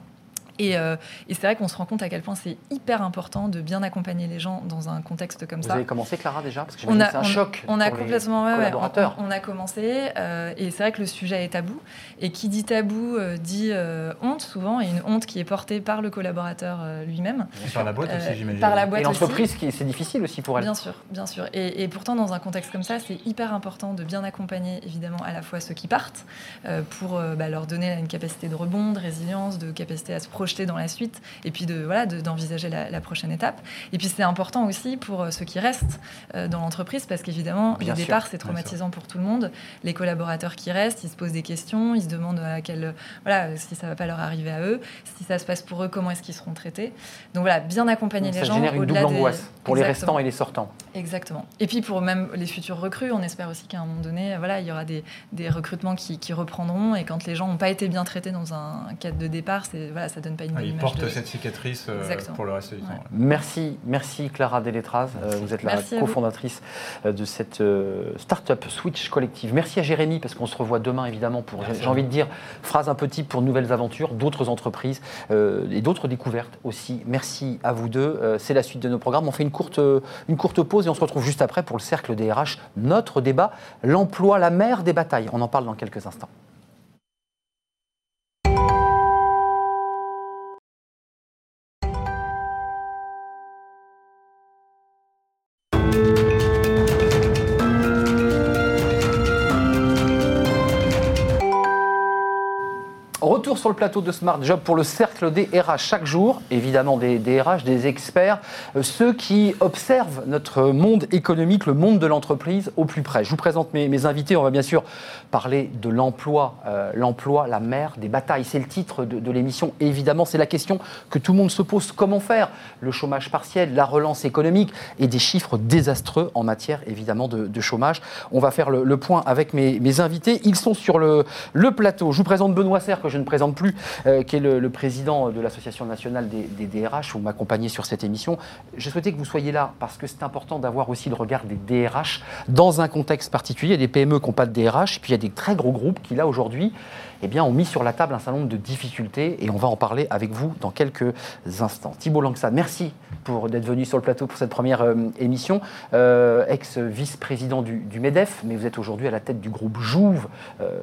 Et, euh, et c'est vrai qu'on se rend compte à quel point c'est hyper important de bien accompagner les gens dans un contexte comme Vous ça. avez commencé Clara déjà parce que On a, que c'est un on- choc. on a pour les complètement, ouais, ouais, collaborateurs. on, on a commencé, euh, et c'est vrai que le sujet est tabou. Et qui dit tabou euh, dit euh, honte souvent, et une honte qui est portée par le collaborateur euh, lui-même. Par la boîte Euh, aussi, j'imagine. par la Et boîte l'entreprise, qui- c'est difficile aussi pour elle. Bien sûr, bien sûr. Et, et pourtant, dans un contexte comme ça, c'est hyper important de bien accompagner, évidemment, à la fois ceux qui partent, euh, pour euh, bah, leur donner une capacité de rebond, de résilience, de capacité à se projeter dans la suite, et puis de voilà, de- d'envisager la, la prochaine étape. Et puis c'est important aussi pour euh, ceux qui restent euh, dans l'entreprise, parce qu'évidemment, le départ, c'est traumatisant pour tout le monde. Les collaborateurs qui restent, ils se posent des questions, ils se demandent à quel, voilà, si ça va pas leur arriver à eux, si ça se passe pour eux, comment est-ce qu'ils seront traités. Donc voilà, bien accompagner Donc, les ça gens génère une double des- angoisse pour les restants et les sortants. Exactement. Et puis pour même les futurs recrues, on espère aussi qu'à un moment donné, voilà, il y aura des, des recrutements qui, qui reprendront. Et quand les gens n'ont pas été bien traités dans un cadre de départ, c'est voilà, ça donne pas une Ah, il image. porte de- cette cicatrice euh, pour le reste du temps. Ouais. Merci, merci Clara Deletraz. Euh, vous êtes la Merci cofondatrice euh, de cette euh, start-up Switch Collective. Merci à Jérémy parce qu'on se revoit demain évidemment pour, j'ai envie de dire, phrase un peu type pour nouvelles aventures, d'autres entreprises euh, et d'autres découvertes aussi. Merci à vous deux. Euh, C'est la suite de nos programmes. On fait une courte, une courte pause et on se retrouve juste après pour le cercle des RH. Notre débat, l'emploi, la mère des batailles. On en parle dans quelques instants. Sur le plateau de Smart Job pour le cercle des RH chaque jour, évidemment des, des RH, des experts, euh, ceux qui observent notre monde économique, le monde de l'entreprise au plus près. Je vous présente mes, invités, on va bien sûr parler de l'emploi, euh, l'emploi, la mère des batailles, c'est le titre de, l'émission, évidemment c'est la question que tout le monde se pose, comment faire Le chômage partiel, la relance économique et des chiffres désastreux en matière évidemment de, chômage? On va faire le, point avec mes, mes invités, ils sont sur le, le plateau. Je vous présente Benoît Serre, que je ne présente plus, euh, qui est le, président de l'Association nationale des, DRH. Vous m'accompagnez sur cette émission. Je souhaitais que vous soyez là parce que c'est important d'avoir aussi le regard des DRH dans un contexte particulier. Il y a des PME qui n'ont pas de DRH, puis il y a des très gros groupes qui, là, aujourd'hui, eh bien, ont mis sur la table un certain nombre de difficultés et on va en parler avec vous dans quelques instants. Thibault Langsa, merci pour d'être venu sur le plateau pour cette première euh, émission. Euh, Ex-vice-président du, du MEDEF, mais vous êtes aujourd'hui à la tête du groupe Jouve. euh,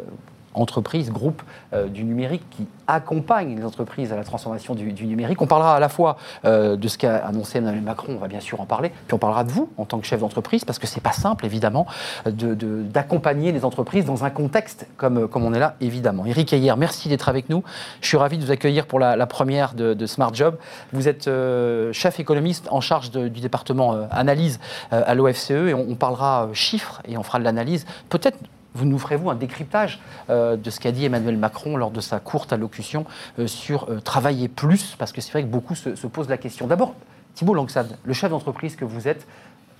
entreprise, groupe euh, du numérique qui accompagne les entreprises à la transformation du, numérique. On parlera à la fois euh, de ce qu'a annoncé Emmanuel Macron, on va bien sûr en parler, puis on parlera de vous en tant que chef d'entreprise, parce que c'est pas simple évidemment de- de- d'accompagner les entreprises dans un contexte comme, comme on est là évidemment. Eric Ayer, merci d'être avec nous. Je suis ravi de vous accueillir pour la, première de, Smart Job. Vous êtes euh, chef économiste en charge du département analyse à l'OFCE et on, on parlera chiffres et on fera de l'analyse. Peut-être vous nous ferez-vous un décryptage euh, de ce qu'a dit Emmanuel Macron lors de sa courte allocution euh, sur euh, travailler plus? Parce que c'est vrai que beaucoup se, se posent la question. D'abord, Thibault Langsad, le chef d'entreprise que vous êtes,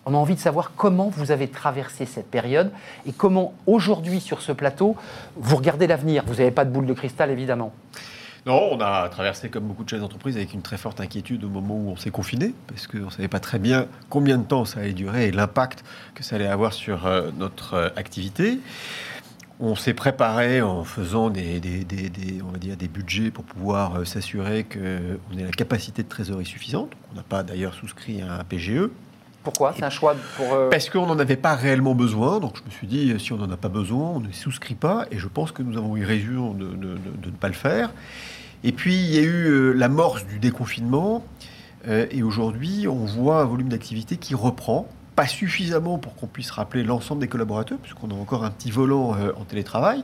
on a envie de savoir comment vous avez traversé cette période et comment aujourd'hui sur ce plateau vous regardez l'avenir. Vous n'avez pas de boule de cristal évidemment. Non, on a traversé comme beaucoup de chefs d'entreprise avec une très forte inquiétude au moment où on s'est confiné, parce qu'on ne savait pas très bien combien de temps ça allait durer et l'impact que ça allait avoir sur euh, notre euh, activité. On s'est préparé en faisant des, budgets pour pouvoir euh, s'assurer qu'on ait la capacité de trésorerie suffisante. On n'a pas d'ailleurs souscrit à un PGE. Pourquoi? C'est un choix pour... Parce qu'on n'en avait pas réellement besoin. Donc je me suis dit, si on n'en a pas besoin, on ne souscrit pas. Et je pense que nous avons eu raison de, ne pas le faire. Et puis, il y a eu euh, l'amorce du déconfinement. Euh, et aujourd'hui, on voit un volume d'activité qui reprend. Pas suffisamment pour qu'on puisse rappeler l'ensemble des collaborateurs, puisqu'on a encore un petit volant euh, en télétravail.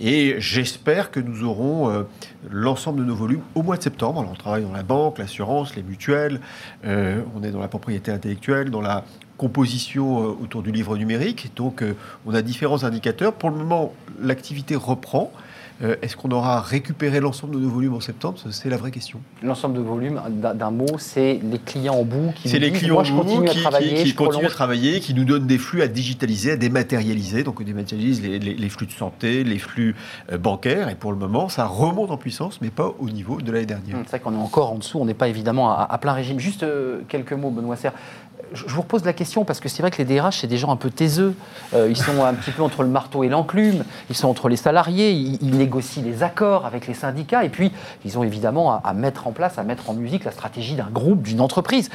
Et j'espère que nous aurons l'ensemble de nos volumes au mois de septembre. Alors, on travaille dans la banque, l'assurance, les mutuelles, on est dans la propriété intellectuelle, dans la composition autour du livre numérique. Donc, on a différents indicateurs. Pour le moment, l'activité reprend. Euh, est-ce qu'on aura récupéré l'ensemble de nos volumes en septembre? C'est la vraie question. L'ensemble de volumes, d'un mot, c'est les clients en bout qui C'est les clients en bout qui, continuent à travailler, qui nous donnent des flux à digitaliser, à dématérialiser. Donc on dématérialise les, flux de santé, les flux euh, bancaires. Et pour le moment, ça remonte en puissance, mais pas au niveau de l'année dernière. C'est vrai qu'on est encore en dessous, on n'est pas évidemment à, plein régime. Juste euh, quelques mots, Benoît Serre je vous repose la question parce que c'est vrai que les DRH, c'est des gens un peu taiseux. Euh, ils sont un petit peu entre le marteau et l'enclume. Ils sont entre les salariés. Ils, négocient les accords avec les syndicats. Et puis, ils ont évidemment à, mettre en place, à mettre en musique la stratégie d'un groupe, d'une entreprise.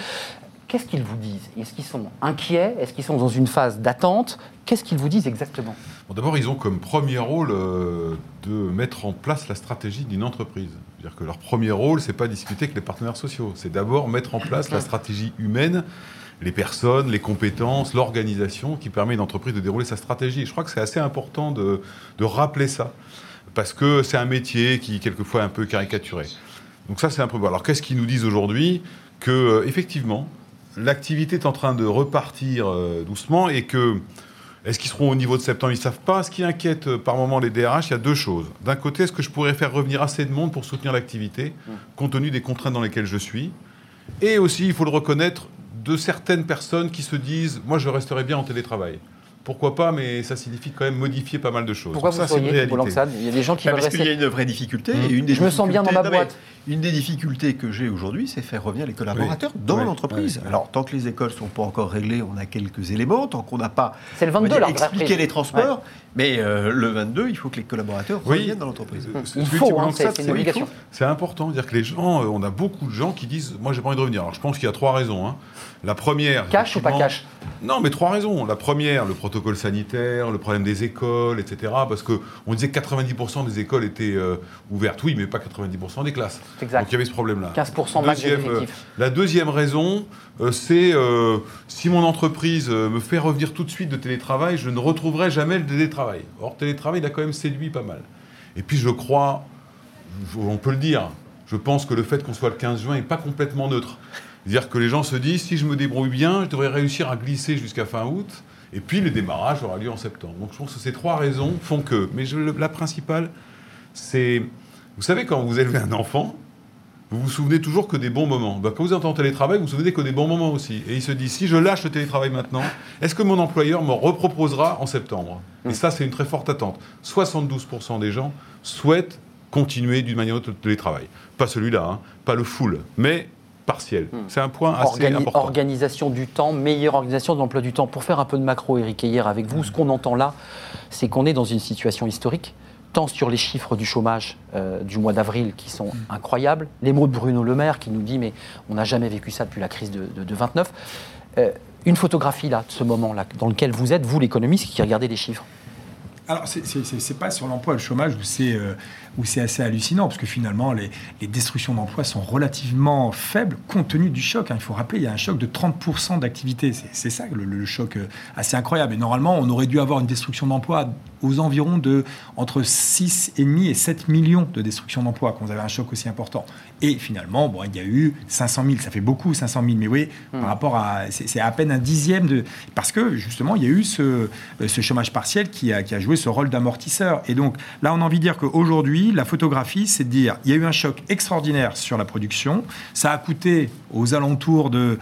Qu'est-ce qu'ils vous disent? Est-ce qu'ils sont inquiets? Est-ce qu'ils sont dans une phase d'attente? Qu'est-ce qu'ils vous disent exactement? D'abord, ils ont comme premier rôle euh, de mettre en place la stratégie d'une entreprise. C'est-à-dire que leur premier rôle, c'est pas discuter avec les partenaires sociaux. C'est d'abord mettre en place la stratégie humaine les personnes, les compétences, l'organisation qui permet à une entreprise de dérouler sa stratégie. je crois que c'est assez important de, rappeler ça, parce que c'est un métier qui, quelquefois, est un peu caricaturé. Donc ça, c'est un peu... Alors, qu'est-ce qu'ils nous disent aujourd'hui? Que, euh, effectivement, l'activité est en train de repartir euh, doucement et que... Est-ce qu'ils seront au niveau de septembre? Ils ne savent pas. Ce qui inquiète euh, par moment les DRH, il y a deux choses. D'un côté, est-ce que je pourrais faire revenir assez de monde pour soutenir l'activité, compte tenu des contraintes dans lesquelles je suis? Et aussi, il faut le reconnaître, de certaines personnes qui se disent Moi, je resterai bien en télétravail. Pourquoi pas, mais ça signifie quand même modifier pas mal de choses. Pourquoi ça, vous seriez, Il y a des gens qui bah, Parce qu'il y a une vraie difficulté. Et une des je me sens bien dans ma boîte. Une des difficultés que j'ai aujourd'hui, c'est faire revenir les collaborateurs dans l'entreprise. Alors, tant que les écoles ne sont pas encore réglées, on a quelques éléments. Tant qu'on n'a pas le 22, dire, expliqué les transports, mais euh, le 22, il faut que les collaborateurs reviennent dans l'entreprise. Il faut, hein, c'est une obligation. C'est important. dire que les gens, euh, on a beaucoup de gens qui disent Moi, j'ai pas envie de revenir. Alors, je pense qu'il y a trois raisons. La première. Cash ou pas cash Non, mais trois raisons. La première, le protocole sanitaire, le problème des écoles, etc. Parce qu'on disait que 90% des écoles étaient euh, ouvertes. Oui, mais pas 90% des classes. Exact. Donc il y avait ce problème-là. 15% max euh, La deuxième raison, euh, c'est si mon entreprise me fait revenir tout de suite de télétravail, je ne retrouverai jamais le télétravail. Or, télétravail, il a quand même séduit pas mal. Et puis, je crois, on peut le dire, je pense que le fait qu'on soit le 15 juin n'est pas complètement neutre. C'est-à-dire que les gens se disent, si je me débrouille bien, je devrais réussir à glisser jusqu'à fin août, et puis le démarrage aura lieu en septembre. Donc je pense que ces trois raisons font que. Mais la principale, c'est. Vous savez, quand vous élevez un enfant, vous vous souvenez toujours que des bons moments. Ben, quand vous êtes en télétravail, vous vous souvenez que des bons moments aussi. Et il se dit, si je lâche le télétravail maintenant, est-ce que mon employeur me reproposera en septembre? Et ça, c'est une très forte attente. 72% des gens souhaitent continuer d'une manière ou autre le télétravail. Pas celui-là, hein, pas le full, mais partiel. Hmm. C'est un point assez important. Organisation du temps, meilleure organisation de l'emploi du temps. Pour faire un peu de macro, Eric hier avec vous, ce qu'on entend là, c'est qu'on est dans une situation historique, tant sur les chiffres du chômage euh, du mois d'avril qui sont hmm. incroyables, les mots de Bruno Le Maire qui nous dit mais on n'a jamais vécu ça depuis la crise de, 29. Euh, une photographie là, de ce moment-là, dans lequel vous êtes, vous l'économiste qui regardez les chiffres. Alors, c'est pas sur l'emploi et le chômage où c'est euh, où c'est assez hallucinant, parce que finalement, les, destructions d'emplois sont relativement faibles compte tenu du choc. Hein. Il faut rappeler, il y a un choc de 30% d'activité. C'est ça le, le, choc euh, assez incroyable. Et normalement, on aurait dû avoir une destruction d'emplois aux environs de entre 6,5 et 7 millions de destructions d'emplois quand vous avez un choc aussi important. Et finalement, bon, il y a eu 500 000, ça fait beaucoup 500 000, mais oui, par hmm. rapport à. C'est à peine un dixième de. Parce que justement, il y a eu ce, euh, ce chômage partiel qui a, qui a joué ce rôle d'amortisseur. Et donc là, on a envie de dire qu'aujourd'hui, la photographie, c'est de dire il y a eu un choc extraordinaire sur la production. Ça a coûté aux alentours de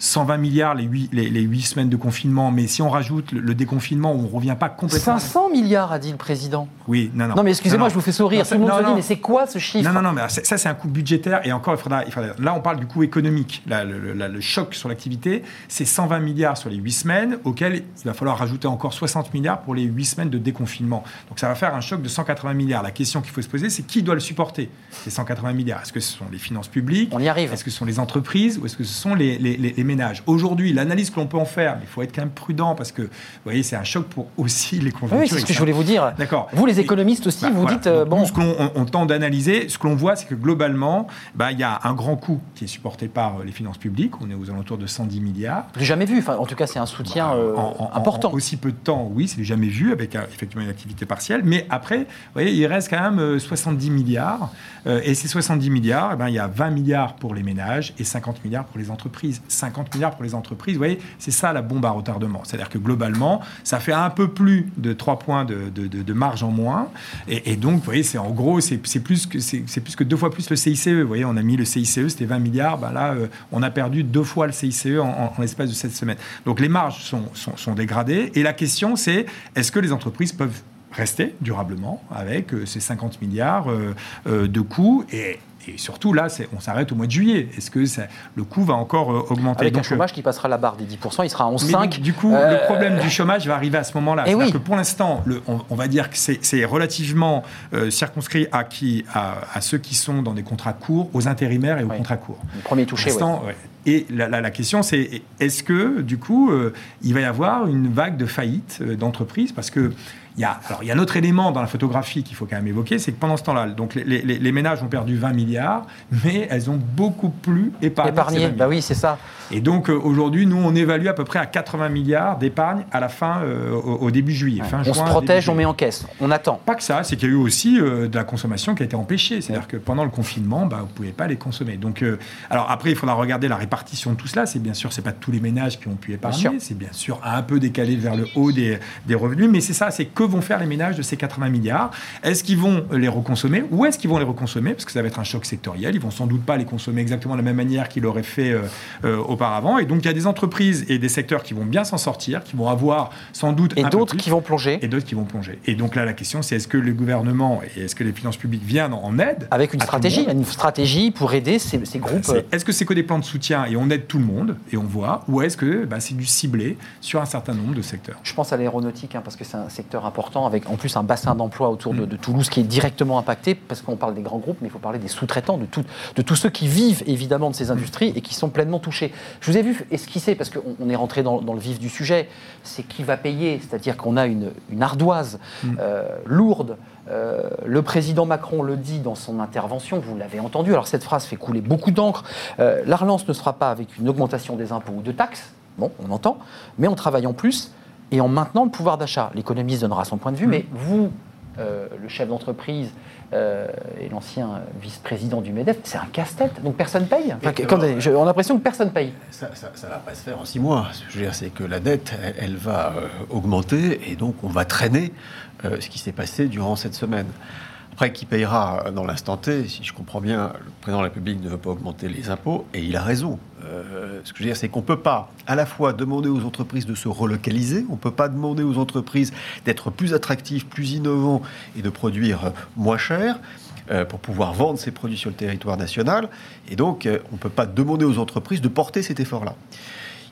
120 milliards les 8, les, semaines de confinement, mais si on rajoute le, le déconfinement, on ne revient pas complètement. 500 milliards, a dit le président. Oui, non, non. Non, mais excusez-moi, je vous fais sourire. Non, Tout le monde non, se dit, non. mais c'est quoi ce chiffre Non, non, non, mais ça, c'est un coût budgétaire. Et encore, il faudra, il faudra- là, on parle du coût économique. Là, le, choc sur l'activité, c'est 120 milliards sur les 8 semaines, auquel il va falloir rajouter encore 60 milliards pour les 8 semaines de déconfinement. Donc, ça va faire un choc de 180 milliards. La question qu'il faut se poser, c'est qui doit le supporter, ces 180 milliards? Est-ce que ce sont les finances publiques? On y arrive. Est-ce que ce sont les entreprises? Ou est-ce que ce sont les, les- les- les ménages Aujourd'hui, l'analyse que l'on peut en faire, mais il faut être quand même prudent parce que, vous voyez, c'est un choc pour aussi les conjonctures. Oui, c'est ce que je voulais vous dire. D'accord. Vous, les économistes aussi, bah, vous voilà. dites, euh, bon, nous, ce que l'on on, on tente d'analyser, ce que l'on voit, c'est que globalement, bah, il y a un grand coût qui est supporté par euh, les finances publiques. On est aux alentours de 110 milliards. j'ai jamais vu. Enfin, en tout cas, c'est un soutien Bah, euh, en- en- important. En aussi peu de temps, oui, c'est du jamais vu, avec euh, effectivement une activité partielle. Mais après, vous voyez, il reste quand même euh, 70 milliards. Et ces 70 milliards, eh ben, il y a 20 milliards pour les ménages et 50 milliards pour les entreprises. 50 milliards pour les entreprises, vous voyez, c'est ça la bombe à retardement. C'est-à-dire que globalement, ça fait un peu plus de 3 points de, marge en moins. Et, donc, vous voyez, c'est en gros, c'est plus, que- c'est plus que deux fois plus le CICE. Vous voyez, on a mis le CICE, c'était 20 milliards. Ben là, euh, on a perdu deux fois le CICE en, l'espace de cette semaine. Donc les marges sont, sont, dégradées. Et la question, c'est est-ce que les entreprises peuvent rester durablement avec euh, ces 50 milliards euh, de coûts? Et, et surtout, là, on s'arrête au mois de juillet. Est-ce que ça- le coût va encore euh, augmenter Avec un Donc, euh, chômage qui passera la barre des 10%, il sera à mais 11,5. donc, du coup, Euh, le problème du chômage va arriver à ce moment-là. Eh C'est-à-dire oui. que pour l'instant, on, on va dire que c'est relativement euh, circonscrit à, qui, à, à ceux qui sont dans des contrats courts, aux intérimaires et aux Oui. contrats courts. Le premier touché. Et la, la- la question, c'est est-ce que, du coup, euh, il va y avoir une vague de faillites euh, d'entreprises? Parce que il y, a, alors, il y a un autre élément dans la photographie qu'il faut quand même évoquer, c'est que pendant ce temps-là, donc les, les- les ménages ont perdu 20 milliards, mais elles ont beaucoup plus épargné. ces 20 Épargné, bah oui, c'est ça. Et donc euh, aujourd'hui, nous, on évalue à peu près à 80 milliards d'épargne à la fin, euh, au, au début juillet. fin on juin, se protège, on met en caisse, on attend. Pas que ça, c'est qu'il y a eu aussi euh, de la consommation qui a été empêchée. C'est-à-dire que pendant le confinement, bah, vous ne pouvez pas les consommer. Donc, euh, alors après, il faudra regarder la répartition de tout cela. C'est bien sûr, c'est pas tous les ménages qui ont pu épargner. C'est bien sûr un peu décalé vers le haut des, des revenus. Mais c'est ça, c'est que vont faire les ménages de ces 80 milliards Est-ce qu'ils vont les reconsommer ou est-ce qu'ils vont les reconsommer? Parce que ça va être un choc sectoriel. Ils vont sans doute pas les consommer exactement de la même manière qu'ils l'auraient fait euh, euh, auparavant. Et donc, il y a des entreprises et des secteurs qui vont bien s'en sortir, qui vont avoir sans doute Et d'autres qui vont plonger et d'autres qui vont plonger. Et donc là, la question, c'est est-ce que le gouvernement et est-ce que les finances publiques viennent en aide avec une stratégie, une stratégie pour aider ces, ces groupes. euh, Est-ce que c'est que des plans de soutien et on aide tout le monde et on voit, ou est-ce que bah, c'est du ciblé sur un certain nombre de secteurs? Je pense à l'aéronautique, hein, parce que c'est un secteur important, avec en plus un bassin d'emploi autour Mm. de, de Toulouse qui est directement impacté, parce qu'on parle des grands groupes, mais il faut parler des sous-traitants, de, tout- de tous ceux qui vivent évidemment de ces industries et qui sont pleinement touchés. Je vous ai vu esquisser, parce qu'on on est rentré dans, dans le vif du sujet, c'est qui va payer, c'est-à-dire qu'on a une, une ardoise Mm. euh, lourde. Euh, le président Macron le dit dans son intervention, vous l'avez entendu, alors cette phrase fait couler beaucoup d'encre. Euh, La relance ne sera pas avec une augmentation des impôts ou de taxes, bon, on entend, mais en travaillant plus et en maintenant le pouvoir d'achat. L'économiste donnera son point de vue, Mm. mais vous, euh, le chef d'entreprise euh, et l'ancien vice-président du MEDEF, c'est un casse-tête, donc personne paye. Enfin, Mais, quand- euh, je- on a l'impression que personne paye. Ça ne va pas se faire en six mois. Ce que je veux dire, c'est que la dette, elle, elle va euh, augmenter et donc on va traîner euh, ce qui s'est passé durant cette semaine. Qui payera dans l'instant T Si je comprends bien, le président de la République ne veut pas augmenter les impôts et il a raison. Euh, ce que je veux dire, c'est qu'on ne peut pas à la fois demander aux entreprises de se relocaliser, on ne peut pas demander aux entreprises d'être plus attractives, plus innovants et de produire moins cher euh, pour pouvoir vendre ces produits sur le territoire national. Et donc, euh, on ne peut pas demander aux entreprises de porter cet effort-là.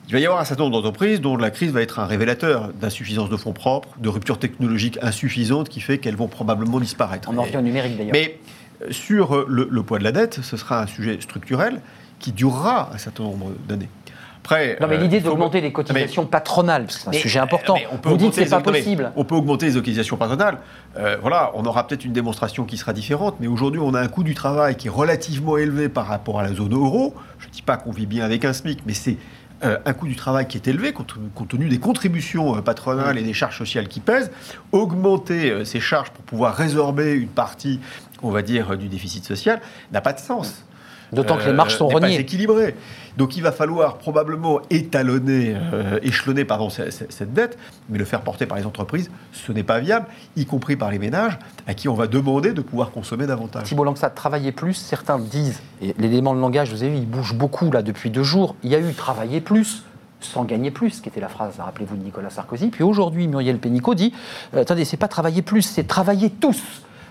Il va y avoir un certain nombre d'entreprises dont la crise va être un révélateur d'insuffisance de fonds propres, de rupture technologique insuffisante qui fait qu'elles vont probablement disparaître. On en revient au numérique d'ailleurs. Mais euh, sur euh, le, le poids de la dette, ce sera un sujet structurel qui durera un certain nombre d'années. Après, Non, mais euh, l'idée d'augmenter les cotisations patronales, parce que c'est un mais- sujet important, on peut vous dites que c'est pas possible. On peut augmenter les cotisations patronales. Euh, voilà, on aura peut-être une démonstration qui sera différente, mais aujourd'hui, on a un coût du travail qui est relativement élevé par rapport à la zone euro. Je ne dis pas qu'on vit bien avec un SMIC, mais c'est euh, un coût du travail qui est élevé compte, compte tenu des contributions euh, patronales et des charges sociales qui pèsent. Augmenter euh, ces charges pour pouvoir résorber une partie, on va dire, du déficit social n'a pas de sens. D'autant que les marges sont n'est pas reniées. équilibrées. Donc il va falloir probablement étalonner, euh, échelonner pardon, cette, dette, mais le faire porter par les entreprises, ce n'est pas viable, y compris par les ménages, à qui on va demander de pouvoir consommer davantage. Thibault Langsat, travailler plus, certains disent, et l'élément de langage, vous avez vu, il bouge beaucoup là depuis deux jours, il y a eu travailler plus sans gagner plus, qui était la phrase, rappelez-vous, de Nicolas Sarkozy. Puis aujourd'hui, Muriel Pénicaud dit, euh, attendez, c'est pas travailler plus, c'est travailler tous.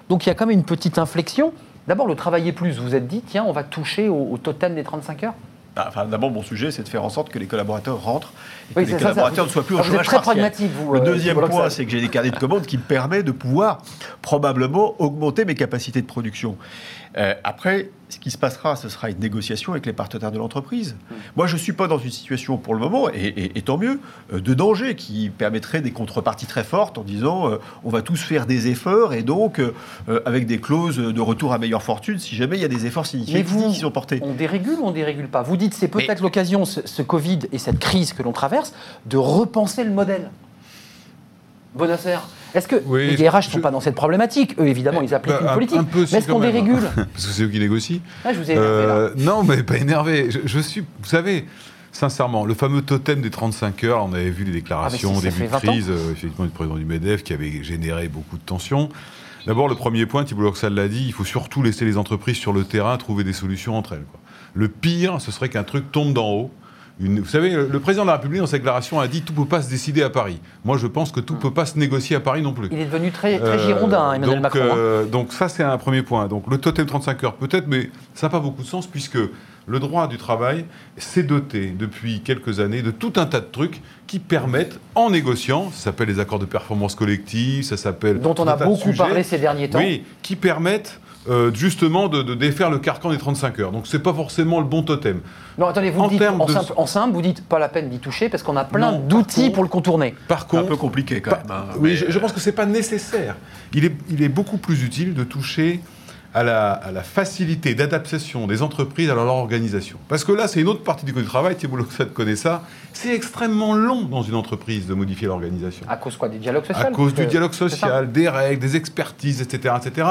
Donc il y a quand même une petite inflexion. D'abord, le travailler plus, vous vous êtes dit, tiens, on va toucher au, au totem des 35 heures Bah, Enfin, D'abord, mon sujet, c'est de faire en sorte que les collaborateurs rentrent et que les ça, ça. collaborateurs ne soient plus au vous êtes chômage très partiel. pragmatique, vous, Le euh, deuxième point, c'est que j'ai des carnets de commandes qui me permettent de pouvoir probablement augmenter mes capacités de production. Euh, après, ce qui se passera, ce sera une négociation avec les partenaires de l'entreprise. Hmm. Moi, je ne suis pas dans une situation pour le moment, et, et- et tant mieux, euh, de danger qui permettrait des contreparties très fortes en disant euh, on va tous faire des efforts et donc euh, avec des clauses de retour à meilleure fortune si jamais il y a des efforts Mais significatifs vous, qui sont portés. on dérégule ou on dérégule pas? Vous dites c'est peut-être l'occasion, ce, ce Covid et cette crise que l'on traverse, de repenser le modèle. Bonasser, est-ce que Oui, les DRH ne sont je- pas dans cette problématique Eux, évidemment, ils appliquent Bah, une un- politique. un peu, mais est-ce qu'on dérégule Parce que c'est eux qui négocient. Ah, Je vous ai énervé, là. Euh, non, mais pas énervé. Je, je suis, vous savez, sincèrement, le fameux totem des 35 heures, on avait vu les déclarations Ah, si, au début de fait 20 ans. crise, euh, effectivement, du président du MEDEF qui avait généré beaucoup de tensions. D'abord, le premier point, Thibault Loxal l'a dit, il faut surtout laisser les entreprises sur le terrain trouver des solutions entre elles. quoi. Le pire, ce serait qu'un truc tombe d'en haut. Une- vous savez, le président de la République, dans sa déclaration, a dit tout ne peut pas se décider à Paris. Moi, je pense que tout ne peut pas se négocier à Paris non plus. Il est devenu très, très Euh, girondin, Emmanuel donc, Macron. hein. euh, donc ça, c'est un premier point. Donc le totem 35 heures, peut-être, mais ça n'a pas beaucoup de sens puisque le droit du travail s'est doté depuis quelques années de tout un tas de trucs qui permettent, en négociant, ça s'appelle les accords de performance collective, ça s'appelle... dont on a beaucoup parlé ces derniers temps. Oui, qui permettent euh, justement de, de défaire le carcan des 35 heures. Donc c'est pas forcément le bon totem. Non, attendez, vous en dites en de- simple, en simple, vous dites pas la peine d'y toucher parce qu'on a plein d'outils contre- pour le contourner. Par C'est un contre, peu compliqué quand Pas- même. hein, oui, mais, je, je pense que c'est pas nécessaire. Il est, il est beaucoup plus utile de toucher à la, à la facilité d'adaptation des entreprises à leur organisation. Parce que là, c'est une autre partie du code du travail, Thibault Loxat connaît ça. C'est extrêmement long dans une entreprise de modifier l'organisation. À cause quoi? Des dialogues sociaux? À cause du dialogue social, des règles, des expertises, etc. etc.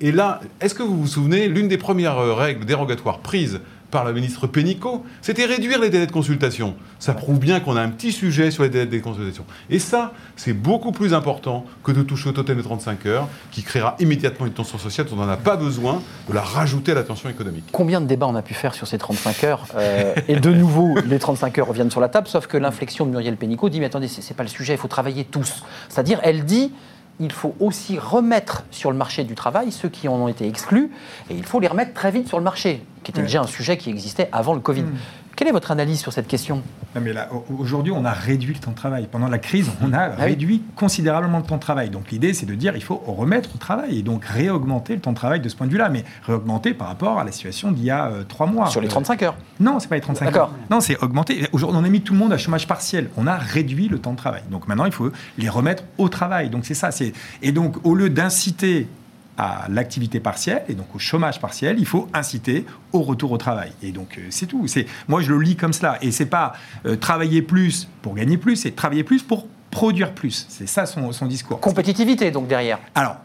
Et là, est-ce que vous vous souvenez, l'une des premières euh, règles dérogatoires prises par la ministre Pénicaud, c'était réduire les délais de consultation. Ça prouve bien qu'on a un petit sujet sur les délais de consultation. Et ça, c'est beaucoup plus important que de toucher au totem de 35 heures, qui créera immédiatement une tension sociale dont on n'en a pas besoin de la rajouter à la tension économique. Combien de débats on a pu faire sur ces 35 heures Euh, Et de nouveau, les 35 heures reviennent sur la table, sauf que l'inflexion de Muriel Pénicaud dit Mais attendez, c'est pas le sujet, il faut travailler tous. C'est-à-dire, elle dit il faut aussi remettre sur le marché du travail ceux qui en ont été exclus, et il faut les remettre très vite sur le marché, qui était déjà un sujet qui existait avant le Covid. Mm. Quelle est votre analyse sur cette question? Non, mais là, aujourd'hui, on a réduit le temps de travail. Pendant la crise, on a Ah oui. réduit considérablement le temps de travail. Donc l'idée, c'est de dire il faut remettre au travail et donc réaugmenter le temps de travail de ce point de vue-là, mais réaugmenter par rapport à la situation d'il y a euh, trois mois. Sur les Euh, 35 heures non, c'est pas les 35 D'accord. heures. Non, c'est augmenter. Aujourd'hui, on a mis tout le monde à chômage partiel. On a réduit le temps de travail. Donc maintenant, il faut les remettre au travail. Donc c'est ça. C'est et donc au lieu d'inciter à l'activité partielle et donc au chômage partiel, il faut inciter au retour au travail. Et donc euh, c'est tout. C'est moi je le lis comme cela. Et c'est pas euh, travailler plus pour gagner plus, c'est travailler plus pour produire plus. C'est ça son, son discours. Compétitivité, donc derrière. Alors,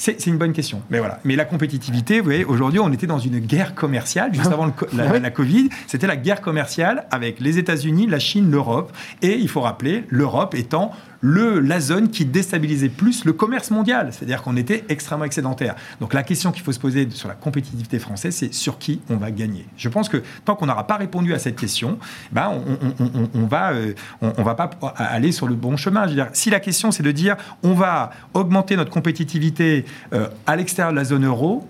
c'est une bonne question. Mais voilà. Mais la compétitivité, vous voyez, aujourd'hui, on était dans une guerre commerciale. Juste avant le co- la, Oui. la Covid, c'était la guerre commerciale avec les États-Unis, la Chine, l'Europe. Et il faut rappeler, l'Europe étant le, la zone qui déstabilisait plus le commerce mondial. C'est-à-dire qu'on était extrêmement excédentaire. Donc la question qu'il faut se poser sur la compétitivité française, c'est sur qui on va gagner. Je pense que tant qu'on n'aura pas répondu à cette question, ben on, on- on- on- on va, euh, on, va pas aller sur le bon chemin. Je veux dire, si la question c'est de dire on va augmenter notre compétitivité euh, à l'extérieur de la zone euro,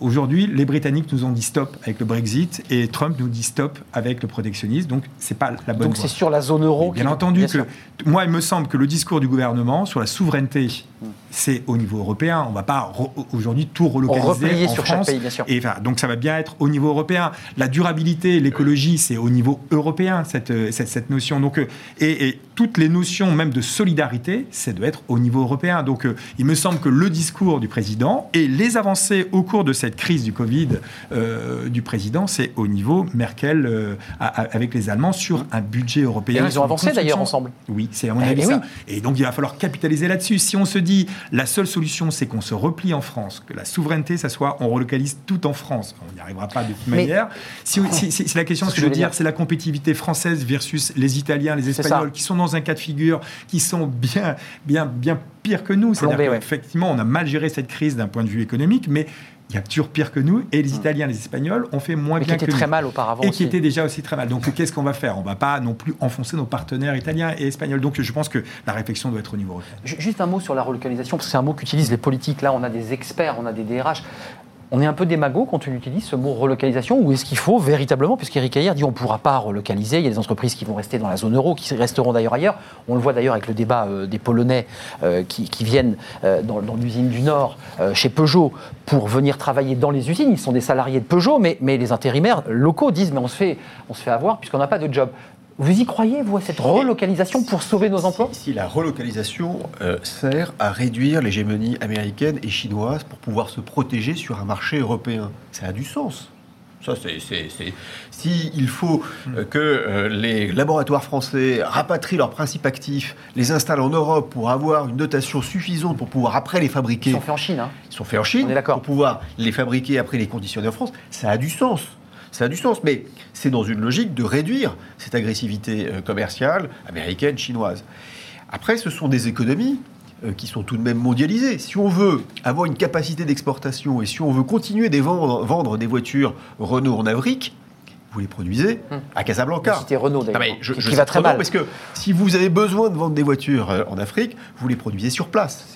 aujourd'hui les Britanniques nous ont dit stop avec le Brexit et Trump nous dit stop avec le protectionnisme. Donc c'est pas la bonne Donc c'est sur la zone euro. Bien entendu Bien que sûr. moi, il me semble que le discours du gouvernement sur la souveraineté, c'est au niveau européen. On ne va pas aujourd'hui tout relocaliser en sur chaque pays, bien sûr. Et enfin, donc ça va bien être au niveau européen. La durabilité, l'écologie, c'est au niveau européen cette, euh, cette, cette notion. Donc, euh, et, et toutes les notions même de solidarité, ça doit être au niveau européen. Donc, euh, il me semble que le discours du président et les avancées au cours de cette crise du Covid euh, du président, c'est au niveau Merkel euh, avec les Allemands sur un budget Et européen. ils sur ont avancé d'ailleurs ensemble. Oui, c'est à mon Eh avis oui. ça. Et donc il va falloir capitaliser là-dessus. Si on se dit la seule solution, c'est qu'on se replie en France, que la souveraineté, ça soit on relocalise tout en France. On n'y arrivera pas de toute Mais- manière. Si, si- si- si la question, C'est ce que je veux dire, dire. c'est la compétitivité française versus les Italiens, les. Espagnols, qui sont dans un cas de figure qui sont bien, bien, bien pire que nous. C'est-à-dire ouais. qu'effectivement, on a mal géré cette crise d'un point de vue économique, mais il y a toujours pire que nous. Et les Italiens, les Espagnols ont fait moins Mais qui bien était que très nous. mal auparavant Et aussi. qui était déjà aussi très mal. Donc qu'est-ce qu'on va faire? On va pas non plus enfoncer nos partenaires italiens et espagnols. Donc je pense que la réflexion doit être au niveau européen. Ju- Juste un mot sur la relocalisation, parce que c'est un mot qu'utilisent les politiques. Là, on a des experts, on a des DRH. On est un peu démago quand on utilise ce mot relocalisation, ou est-ce qu'il faut véritablement, puisqu'Éric Ayer dit on ne pourra pas relocaliser, il y a des entreprises qui vont rester dans la zone euro, qui resteront d'ailleurs ailleurs. On le voit d'ailleurs avec le débat euh, des Polonais euh, qui, viennent euh, dans, l'usine du Nord, chez Peugeot, pour venir travailler dans les usines. Ils sont des salariés de Peugeot, mais, mais les intérimaires locaux disent mais on se fait, on se fait avoir puisqu'on n'a pas de job. Vous y croyez, vous, à cette relocalisation pour sauver nos emplois Si, si la relocalisation euh, sert à réduire l'hégémonie américaine et chinoise pour pouvoir se protéger sur un marché européen, ça a du sens. Ça, c'est, Si il faut euh, que euh, les laboratoires français rapatrient leurs principes actifs, les installent en Europe pour avoir une dotation suffisante pour pouvoir après les fabriquer, Ils sont faits en Chine. hein. ils sont faits en Chine On est d'accord. pour pouvoir les fabriquer après les conditionner en France, ça a du sens. Ça a du sens, mais c'est dans une logique de réduire cette agressivité euh, commerciale américaine, chinoise. Après, ce sont des économies euh, qui sont tout de même mondialisées. Si on veut avoir une capacité d'exportation et si on veut continuer de vendre, vendre des voitures Renault en Afrique, vous les produisez Hum. à Casablanca. Citez Renault, Ah, d'ailleurs, mais je, qui- je qui va très Renault mal. Parce que si vous avez besoin de vendre des voitures euh, en Afrique, vous les produisez sur place.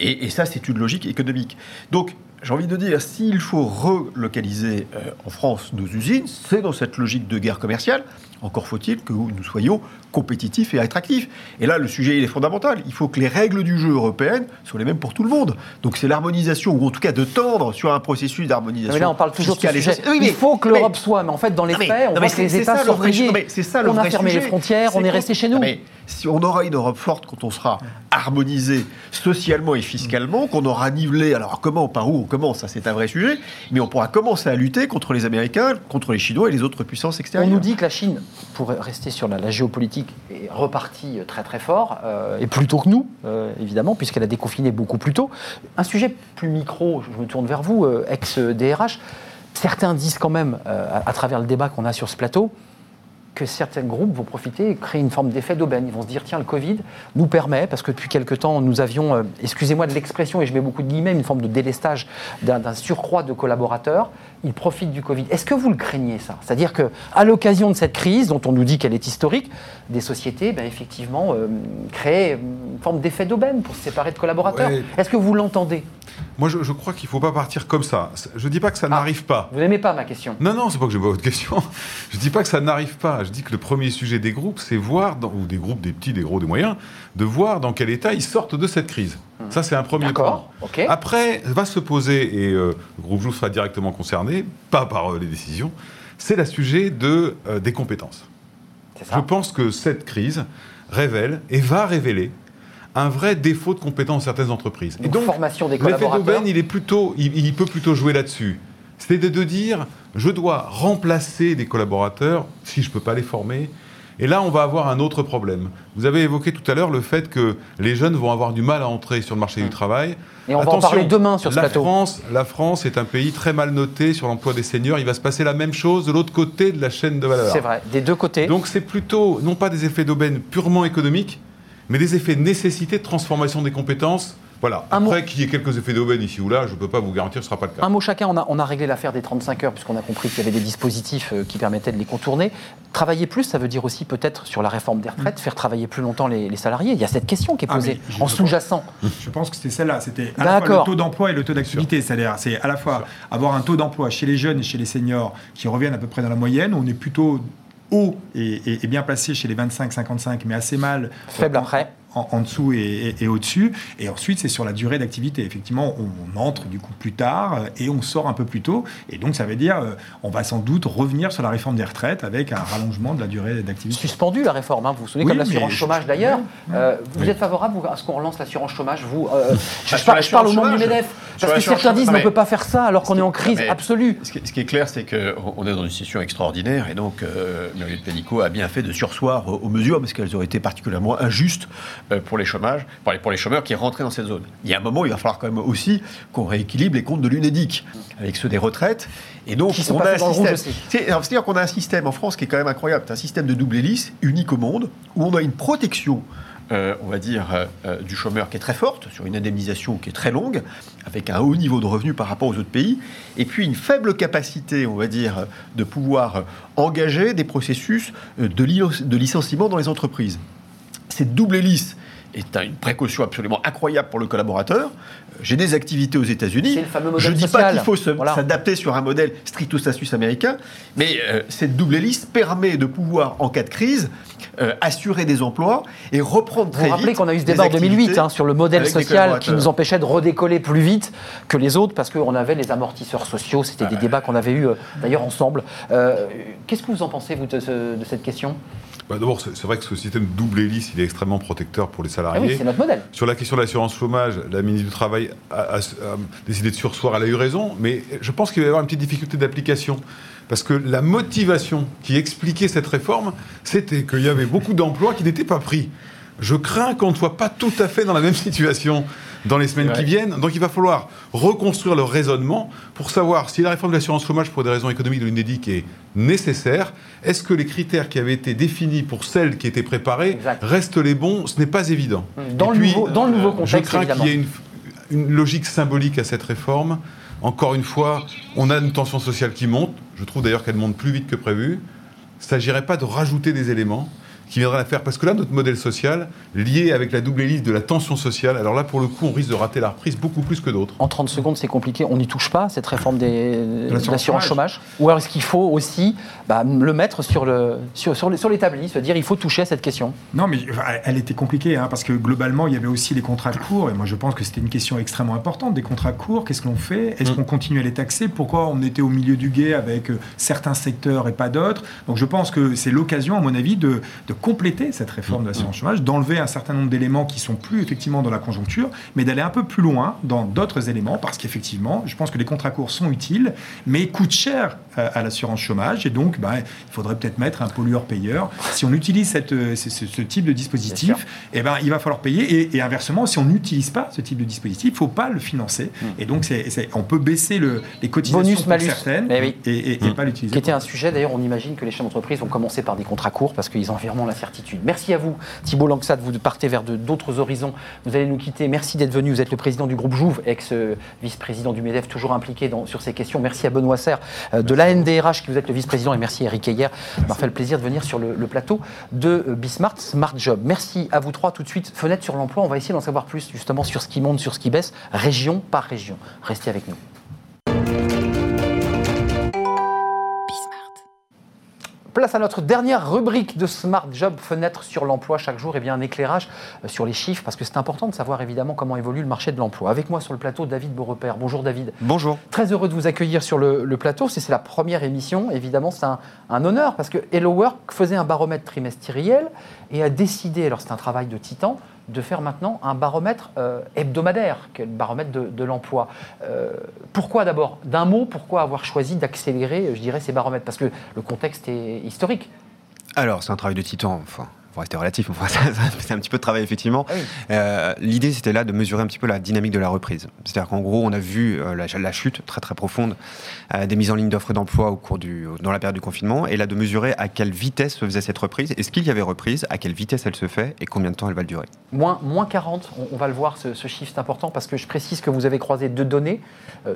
Et, et ça, c'est une logique économique. Donc, j'ai envie de dire, s'il faut relocaliser euh, en France nos usines, c'est dans cette logique de guerre commerciale. Encore faut-il que nous soyons compétitifs et attractifs. Et là, le sujet, il est fondamental. Il faut que les règles du jeu européennes soient les mêmes pour tout le monde. Donc, c'est l'harmonisation, ou en tout cas de tendre sur un processus d'harmonisation. Mais là, on parle toujours de sujet. Oui, mais- Il faut que l'Europe soit, mais en fait, dans les mais- faits, on non, voit mais que les États ça, sont c'est ça, le On a fermé les frontières, on est resté chez nous. Mais si on aura une Europe forte quand on sera harmonisé socialement et fiscalement, qu'on aura nivelé, alors comment, par où on commence, ça c'est un vrai sujet, mais on pourra commencer à lutter contre les Américains, contre les Chinois et les autres puissances On extérieures. nous dit que la Chine, pour rester sur la, géopolitique, est repartie très très fort, euh, et plus tôt que nous, euh, évidemment, puisqu'elle a déconfiné beaucoup plus tôt. Un sujet plus micro, je me tourne vers vous, euh, ex-DRH. Certains disent quand même, euh, à, travers le débat qu'on a sur ce plateau, que certains groupes vont profiter et créer une forme d'effet d'aubaine. Ils vont se dire, tiens, le Covid nous permet, parce que depuis quelque temps, nous avions, euh, excusez-moi de l'expression, et je mets beaucoup de guillemets, une forme de délestage d'un surcroît de collaborateurs. Ils profitent du Covid. Est-ce que vous le craignez, ça? C'est-à-dire que, à l'occasion de cette crise, dont on nous dit qu'elle est historique, des sociétés, ben, effectivement, euh, créent une forme d'effet d'aubaine pour se séparer de collaborateurs. Ouais. Est-ce que vous l'entendez? Moi, je, je crois qu'il ne faut pas partir comme ça. Je ne dis pas que ça Ah. n'arrive pas. Vous n'aimez pas ma question Non, non, c'est pas que j'aime pas votre question. Je dis pas que ça n'arrive pas. Je dis que le premier sujet des groupes, c'est voir, dans- ou des groupes, des petits, des gros, des moyens, de voir dans quel état ils sortent de cette crise. Ça, c'est un premier point. D'accord, ok. Après, va se poser, et euh, le groupe Joux sera directement concerné, pas par euh, les décisions, c'est le sujet de, euh, des compétences. Je pense que cette crise révèle et va révéler un vrai défaut de compétences dans certaines entreprises. Donc, formation des L'effet d'aubaine, il est plutôt, il, il peut plutôt jouer là-dessus. C'est de, de dire, je dois remplacer des collaborateurs si je ne peux pas les former. Et là, on va avoir un autre problème. Vous avez évoqué tout à l'heure le fait que les jeunes vont avoir du mal à entrer sur le marché du travail. Et on va en parler demain sur ce la plateau. France, la France est un pays très mal noté sur l'emploi des seniors. Il va se passer la même chose de l'autre côté de la chaîne de valeur. C'est vrai, des deux côtés. Donc c'est plutôt, non pas des effets d'aubaine purement économiques, mais des effets de nécessité de transformation des compétences. Voilà. Un Après qu'il y ait quelques effets d'aubaine ici ou là, je ne peux pas vous garantir que ce ne sera pas le cas. Un mot chacun, on a, on a réglé l'affaire des 35 heures puisqu'on a compris qu'il y avait des dispositifs euh, qui permettaient de les contourner. Travailler plus, ça veut dire aussi peut-être sur la réforme des retraites, faire travailler plus longtemps les, les salariés. Il y a cette question qui est Ah, posée en sous-jacent. Je pense que c'était celle-là. C'était à la fois D'accord. le taux d'emploi et le taux d'activité. C'est-à-dire, c'est à la fois avoir un taux d'emploi chez les jeunes et chez les seniors qui reviennent à peu près dans la moyenne. On est plutôt haut et, et- et bien placé chez les 25-55, mais assez mal. Faible en- après. En, dessous et, au-dessus. Et ensuite, c'est sur la durée d'activité. Effectivement, on, entre du coup plus tard et on sort un peu plus tôt. Et donc, ça veut dire, euh, on va sans doute revenir sur la réforme des retraites avec un rallongement de la durée d'activité. Suspendu la réforme, hein. vous vous souvenez, comme l'assurance chômage d'ailleurs. Euh, vous êtes favorable à ce qu'on relance l'assurance chômage Vous, euh, je, je, parle au nom du MEDEF. Parce que certains disent qu'on ne peut pas faire ça alors qu'on est en crise absolue. Ce qui, est clair, c'est qu'on est dans une situation extraordinaire et donc euh, Muriel Pénicaud a bien fait de sursoir aux mesures parce qu'elles auraient été particulièrement injustes euh, pour les chômages, pour les, pour les chômeurs qui rentraient dans cette zone. Il y a un moment, il va falloir quand même aussi qu'on rééquilibre les comptes de l'UNEDIC avec ceux des retraites. Et donc, on a un système. C'est-à-dire qu'on a un système en France qui est quand même incroyable. C'est un système de double hélice, unique au monde, où on a une protection euh, on va dire, euh, du chômeur qui est très forte, sur une indemnisation qui est très longue, avec un haut niveau de revenus par rapport aux autres pays, et puis une faible capacité, on va dire, de pouvoir engager des processus de, de licenciement dans les entreprises. Cette double hélice est une précaution absolument incroyable pour le collaborateur. J'ai des activités aux États-Unis. Je ne dis pas qu'il faut s'adapter sur un modèle stricto sensu américain, mais euh, cette double hélice permet de pouvoir, en cas de crise, euh, assurer des emplois et reprendre très vite. Vous rappelez qu'on a eu ce débat en 2008 hein, sur le modèle social qui nous empêchait de redécoller plus vite que les autres parce qu'on avait les amortisseurs sociaux. C'était des débats qu'on avait eus euh, d'ailleurs ensemble. Qu'est-ce que vous en pensez, vous, de cette question? Bah, d'abord, c'est vrai que ce système double hélice, il est extrêmement protecteur pour les salariés. Ah oui, c'est notre modèle. Sur la question de l'assurance chômage, la ministre du Travail a, décidé de sursoir, elle a eu raison, mais je pense qu'il va y avoir une petite difficulté d'application. Parce que la motivation qui expliquait cette réforme, c'était qu'il y avait beaucoup d'emplois qui n'étaient pas pris. Je crains qu'on ne soit pas tout à fait dans la même situation dans les semaines qui viennent. Donc il va falloir reconstruire le raisonnement pour savoir si la réforme de l'assurance chômage pour des raisons économiques de l'UNEDIC est nécessaire. Est-ce que les critères qui avaient été définis pour celles qui étaient préparées restent les bons? Ce n'est pas évident. Dans, le, nouveau, dans le nouveau contexte, Je crains qu'il y ait une, une logique symbolique à cette réforme. Encore une fois, on a une tension sociale qui monte. Je trouve d'ailleurs qu'elle monte plus vite que prévu. Il ne s'agirait pas de rajouter des éléments qui viendra la faire. Parce que là, notre modèle social, lié avec la double hélice de la tension sociale, alors là, pour le coup, on risque de rater la reprise beaucoup plus que d'autres. En 30 secondes, c'est compliqué. On n'y touche pas, cette réforme des, de l'assurance chômage. Ou alors est-ce qu'il faut aussi bah, le mettre sur, le, sur, sur, sur l'établi, se dire il faut toucher à cette question Non, mais elle était compliquée, hein, parce que globalement, il y avait aussi les contrats courts. Et moi, je pense que c'était une question extrêmement importante. Des contrats courts, qu'est-ce qu'on fait? Est-ce mm. qu'on continue à les taxer? Pourquoi on était au milieu du guet avec euh, certains secteurs et pas d'autres? Donc je pense que c'est l'occasion, à mon avis, de, de compléter cette réforme de l'assurance chômage, d'enlever un certain nombre d'éléments qui sont plus effectivement dans la conjoncture, mais d'aller un peu plus loin dans d'autres éléments, parce qu'effectivement, je pense que les contrats courts sont utiles, mais coûtent cher euh, à l'assurance chômage, et donc bah, il faudrait peut-être mettre un pollueur-payeur. Si on utilise cette, euh, ce, type de dispositif, eh ben, il va falloir payer, et, inversement, si on n'utilise pas ce type de dispositif, il ne faut pas le financer, hmm. et donc c'est, on peut baisser le, les cotisations Bonus, pour certaines eh et, et, pas l'utiliser. Qui était un sujet, d'ailleurs, on imagine que les chefs d'entreprise ont commencé par des contrats courts, parce qu'ils vraiment l'incertitude. Merci à vous, Thibault Langsat, vous partez vers d'autres horizons. Vous allez nous quitter. Merci d'être venu. Vous êtes le président du groupe Jouve, ex-vice-président du MEDEF, toujours impliqué dans, sur ces questions. Merci à Benoît Serre euh, de l'ANDRH, qui vous êtes le vice-président, et merci à Eric Heyer. m'a fait le plaisir de venir sur le, plateau de euh, Bismart Smart Job. Merci à vous trois. Tout de suite, fenêtre sur l'emploi. On va essayer d'en savoir plus justement sur ce qui monte, sur ce qui baisse, région par région. Restez avec nous. Place à notre dernière rubrique de Smart Job, fenêtre sur l'emploi chaque jour, et eh bien un éclairage euh, sur les chiffres, parce que c'est important de savoir évidemment comment évolue le marché de l'emploi. Avec moi sur le plateau, David Beaurepaire. Bonjour David. Bonjour. Très heureux de vous accueillir sur le, plateau. C'est la première émission, évidemment c'est un, un, honneur, parce que Hello Work faisait un baromètre trimestriel et a décidé, alors c'est un travail de titan, de faire maintenant un baromètre euh, hebdomadaire, qui le baromètre de, l'emploi. Euh, pourquoi d'abord? D'un mot, pourquoi avoir choisi d'accélérer, dirais, ces baromètres? Parce que le contexte est historique. Alors, c'est un travail de titan, enfin, faut rester relatif, c'est un petit peu de travail effectivement. Ah euh, l'idée c'était là de mesurer un petit peu la dynamique de la reprise. C'est-à-dire qu'en gros on a vu euh, la, chute très très profonde euh, des mises en ligne d'offres d'emploi au cours du, dans la période du confinement, et là de mesurer à quelle vitesse se faisait cette reprise, est-ce qu'il y avait reprise, à quelle vitesse elle se fait et combien de temps elle va durer. Moins, moins 40, on, va le voir ce, chiffre c'est important parce que je précise que vous avez croisé deux données,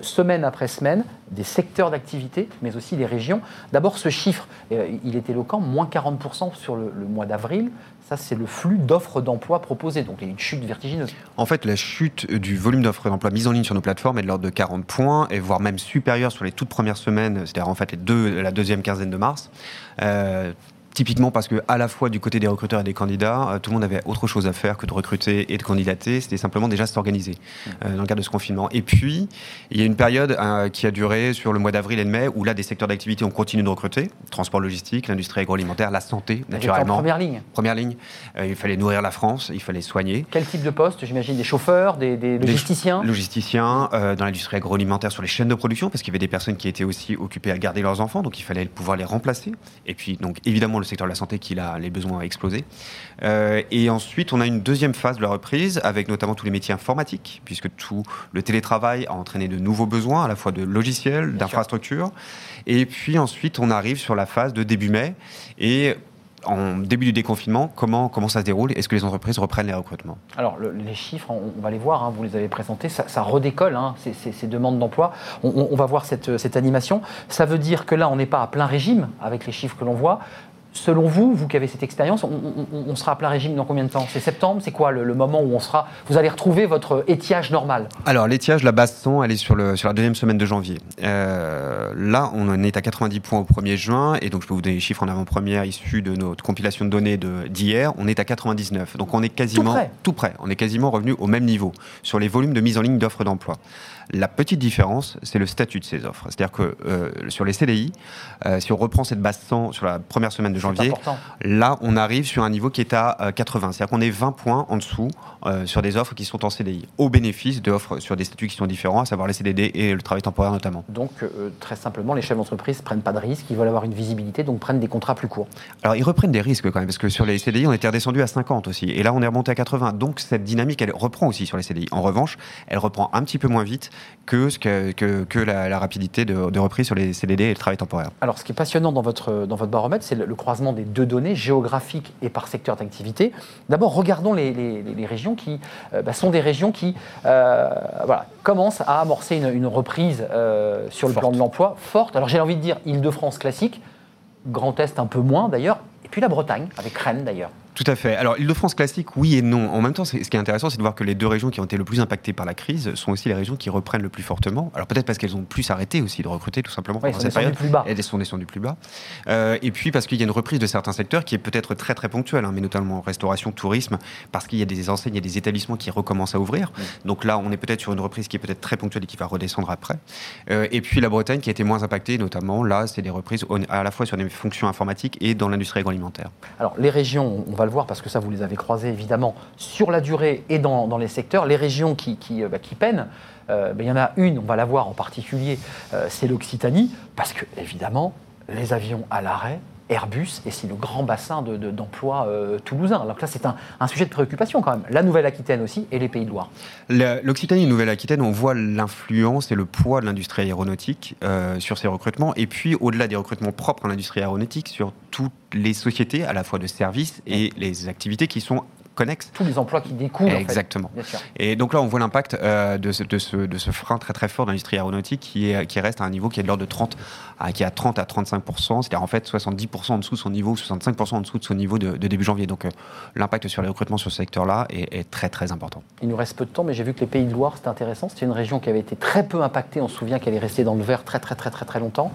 semaine après semaine, des secteurs d'activité, mais aussi des régions. D'abord ce chiffre, il est éloquent, moins 40% sur le mois d'avril. Ça, c'est le flux d'offres d'emploi proposées. Donc, il y a une chute vertigineuse. En fait, la chute du volume d'offres d'emploi mises en ligne sur nos plateformes est de l'ordre de 40 points, et voire même supérieure sur les toutes premières semaines, c'est-à-dire en fait les la deuxième quinzaine de mars. Euh, Typiquement parce que à la fois du côté des recruteurs et des candidats, euh, tout le monde avait autre chose à faire que de recruter et de candidater. C'était simplement déjà s'organiser euh, dans le cadre de ce confinement. Et puis, il y a une période euh, qui a duré sur le mois d'avril et de mai où là, des secteurs d'activité ont continué de recruter. Transport logistique, l'industrie agroalimentaire, la santé, naturellement. En première ligne. Première ligne. il fallait nourrir la France, il fallait soigner. Quel type de poste J'imagine des chauffeurs, des, des logisticiens? Logisticiens, dans l'industrie agroalimentaire, sur les chaînes de production, parce qu'il y avait des personnes qui étaient aussi occupées à garder leurs enfants, donc il fallait pouvoir les remplacer. Et puis, donc, évidemment, le secteur de la santé qui a les besoins à exploser. Euh, et ensuite, on a une deuxième phase de la reprise avec notamment tous les métiers informatiques, puisque tout le télétravail a entraîné de nouveaux besoins, à la fois de logiciels, d'infrastructures. Et puis ensuite, on arrive sur la phase de début mai. Et en début du déconfinement, comment, comment ça se déroule? Est-ce que les entreprises reprennent les recrutements? Alors, les chiffres, on, va les voir, hein, vous les avez présentés, ça, redécolle, hein, ces, demandes d'emploi. On, va voir cette, cette animation. Ça veut dire que là, on n'est pas à plein régime avec les chiffres que l'on voit. Selon vous, vous qui avez cette expérience, on, sera à plein régime dans combien de temps? C'est septembre C'est quoi le, moment où on sera Vous allez retrouver votre étiage normal? Alors l'étiage, la base 100, elle est sur, le, sur la deuxième semaine de janvier. Euh, là, on en est à 90 points au 1er juin, et donc je peux vous donner les chiffres en avant-première issus de notre compilation de données d'hier. On est à 99, donc on est quasiment tout près. tout près. On est quasiment revenu au même niveau sur les volumes de mise en ligne d'offres d'emploi. La petite différence, c'est le statut de ces offres. C'est-à-dire que euh, sur les CDI, euh, si on reprend cette base 100 sur la première semaine de janvier, là, on arrive sur un niveau qui est à 80. Euh, C'est-à-dire qu'on est 20 points en dessous sur des offres qui sont en CDI, au bénéfice d'offres sur des statuts qui sont différents, à savoir les CDD et le travail temporaire notamment. Donc, très simplement, les chefs d'entreprise prennent pas de risques, ils veulent avoir une visibilité, donc prennent des contrats plus courts. Alors, ils reprennent des risques quand même, parce que sur les CDI, on était redescendu à 50 aussi, et là, on est remonté à 80. Donc, cette dynamique, elle reprend aussi sur les CDI. En revanche, elle reprend un petit peu moins vite que, ce que, que, la, rapidité de, reprise sur les CDD et le travail temporaire. Alors, ce qui est passionnant dans votre, dans votre baromètre, c'est le, croisement des deux données, géographiques et par secteur d'activité. D'abord, regardons les, les, régions qui euh, bah, sont des régions qui euh, voilà, commencent à amorcer une, reprise euh, sur le plan de l'emploi forte. Alors, j'ai envie de dire Île-de-France classique, Grand Est un peu moins d'ailleurs, et puis la Bretagne, avec Rennes d'ailleurs. Tout à fait. Alors, Île-de-France classique, oui et non. En même temps, ce qui est intéressant, c'est de voir que les deux régions qui ont été le plus impactées par la crise sont aussi les régions qui reprennent le plus fortement. Alors, peut-être parce qu'elles ont plus arrêté aussi de recruter, tout simplement, pendant cette période. Plus bas. Elles sont descendues plus bas. Euh, et puis, parce qu'il y a une reprise de certains secteurs qui est peut-être très, très ponctuelle, hein, mais notamment restauration, tourisme, parce qu'il y a des enseignes, il y a des établissements qui recommencent à ouvrir. Donc là, on est peut-être sur une reprise qui est peut-être très ponctuelle et qui va redescendre après. Euh, et puis, la Bretagne qui a été moins impactée, notamment, là, c'est des reprises à la fois sur des fonctions informatiques et dans l'industrie agroalimentaire. Alors, les régions, on va le voir parce que ça, vous les avez croisés évidemment sur la durée et dans, dans les secteurs. Les régions qui, qui, euh, bah, qui peinent, euh, bah, il y en a une, on va la voir en particulier, euh, c'est l'Occitanie, parce que évidemment, les avions à l'arrêt, Airbus, et c'est le grand bassin d'emploi de, toulousain. Alors là, c'est un, un, sujet de préoccupation quand même. La Nouvelle-Aquitaine aussi et les Pays de Loire. L'Occitanie et Nouvelle-Aquitaine, on voit l'influence et le poids de l'industrie aéronautique sur ces recrutements, et puis au-delà des recrutements propres à l'industrie aéronautique, sur toutes les sociétés, à la fois de services et les activités qui sont connexes. Tous les emplois qui découlent. Exactement. Et donc là, on voit l'impact euh, de, ce, de, ce, frein très très fort de l'industrie aéronautique qui, est, qui reste à un niveau qui est de l'ordre de 30 à, qui est à 30 à 35% c'est-à-dire en fait 70% en dessous de son niveau, 65% en dessous de son niveau de, début janvier. Donc euh, l'impact sur les recrutements sur ce secteur-là est, très très important. Il nous reste peu de temps, mais j'ai vu que les Pays de Loire, c'est intéressant. C'était une région qui avait été très peu impactée. On se souvient qu'elle est restée dans le vert très très très très très longtemps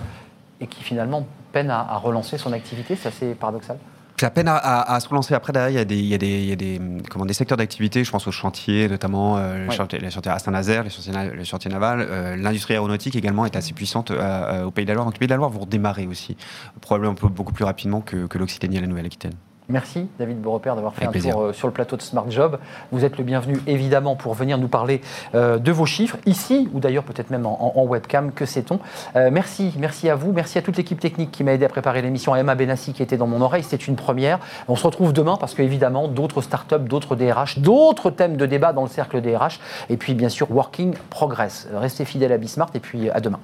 et qui finalement peine à, relancer son activité. C'est assez paradoxal. Ça peine à, se relancer. Après, derrière, il y a des, il y a des, il y a des, comment, des secteurs d'activité, je pense aux chantiers, notamment euh, les, chantiers, à Saint-Nazaire, les chantiers, les chantiers navals. Euh, l'industrie aéronautique également est assez puissante euh, au Pays de la Loire. Donc, le Pays de la Loire vont redémarrer aussi, probablement beaucoup plus rapidement que, que l'Occitanie et la Nouvelle-Aquitaine. Merci David Beaurepaire d'avoir fait un tour euh, sur le plateau de Smart Job. Vous êtes le bienvenu évidemment pour venir nous parler euh, de vos chiffres ici ou d'ailleurs peut-être même en, webcam, que sait-on? Euh, merci, merci à vous, merci à toute l'équipe technique qui m'a aidé à préparer l'émission, à Emma Benassi qui était dans mon oreille, c'est une première. On se retrouve demain parce qu'évidemment d'autres startups, d'autres DRH, d'autres thèmes de débat dans le cercle DRH et puis bien sûr Working Progress. Restez fidèles à Bismart et puis à demain.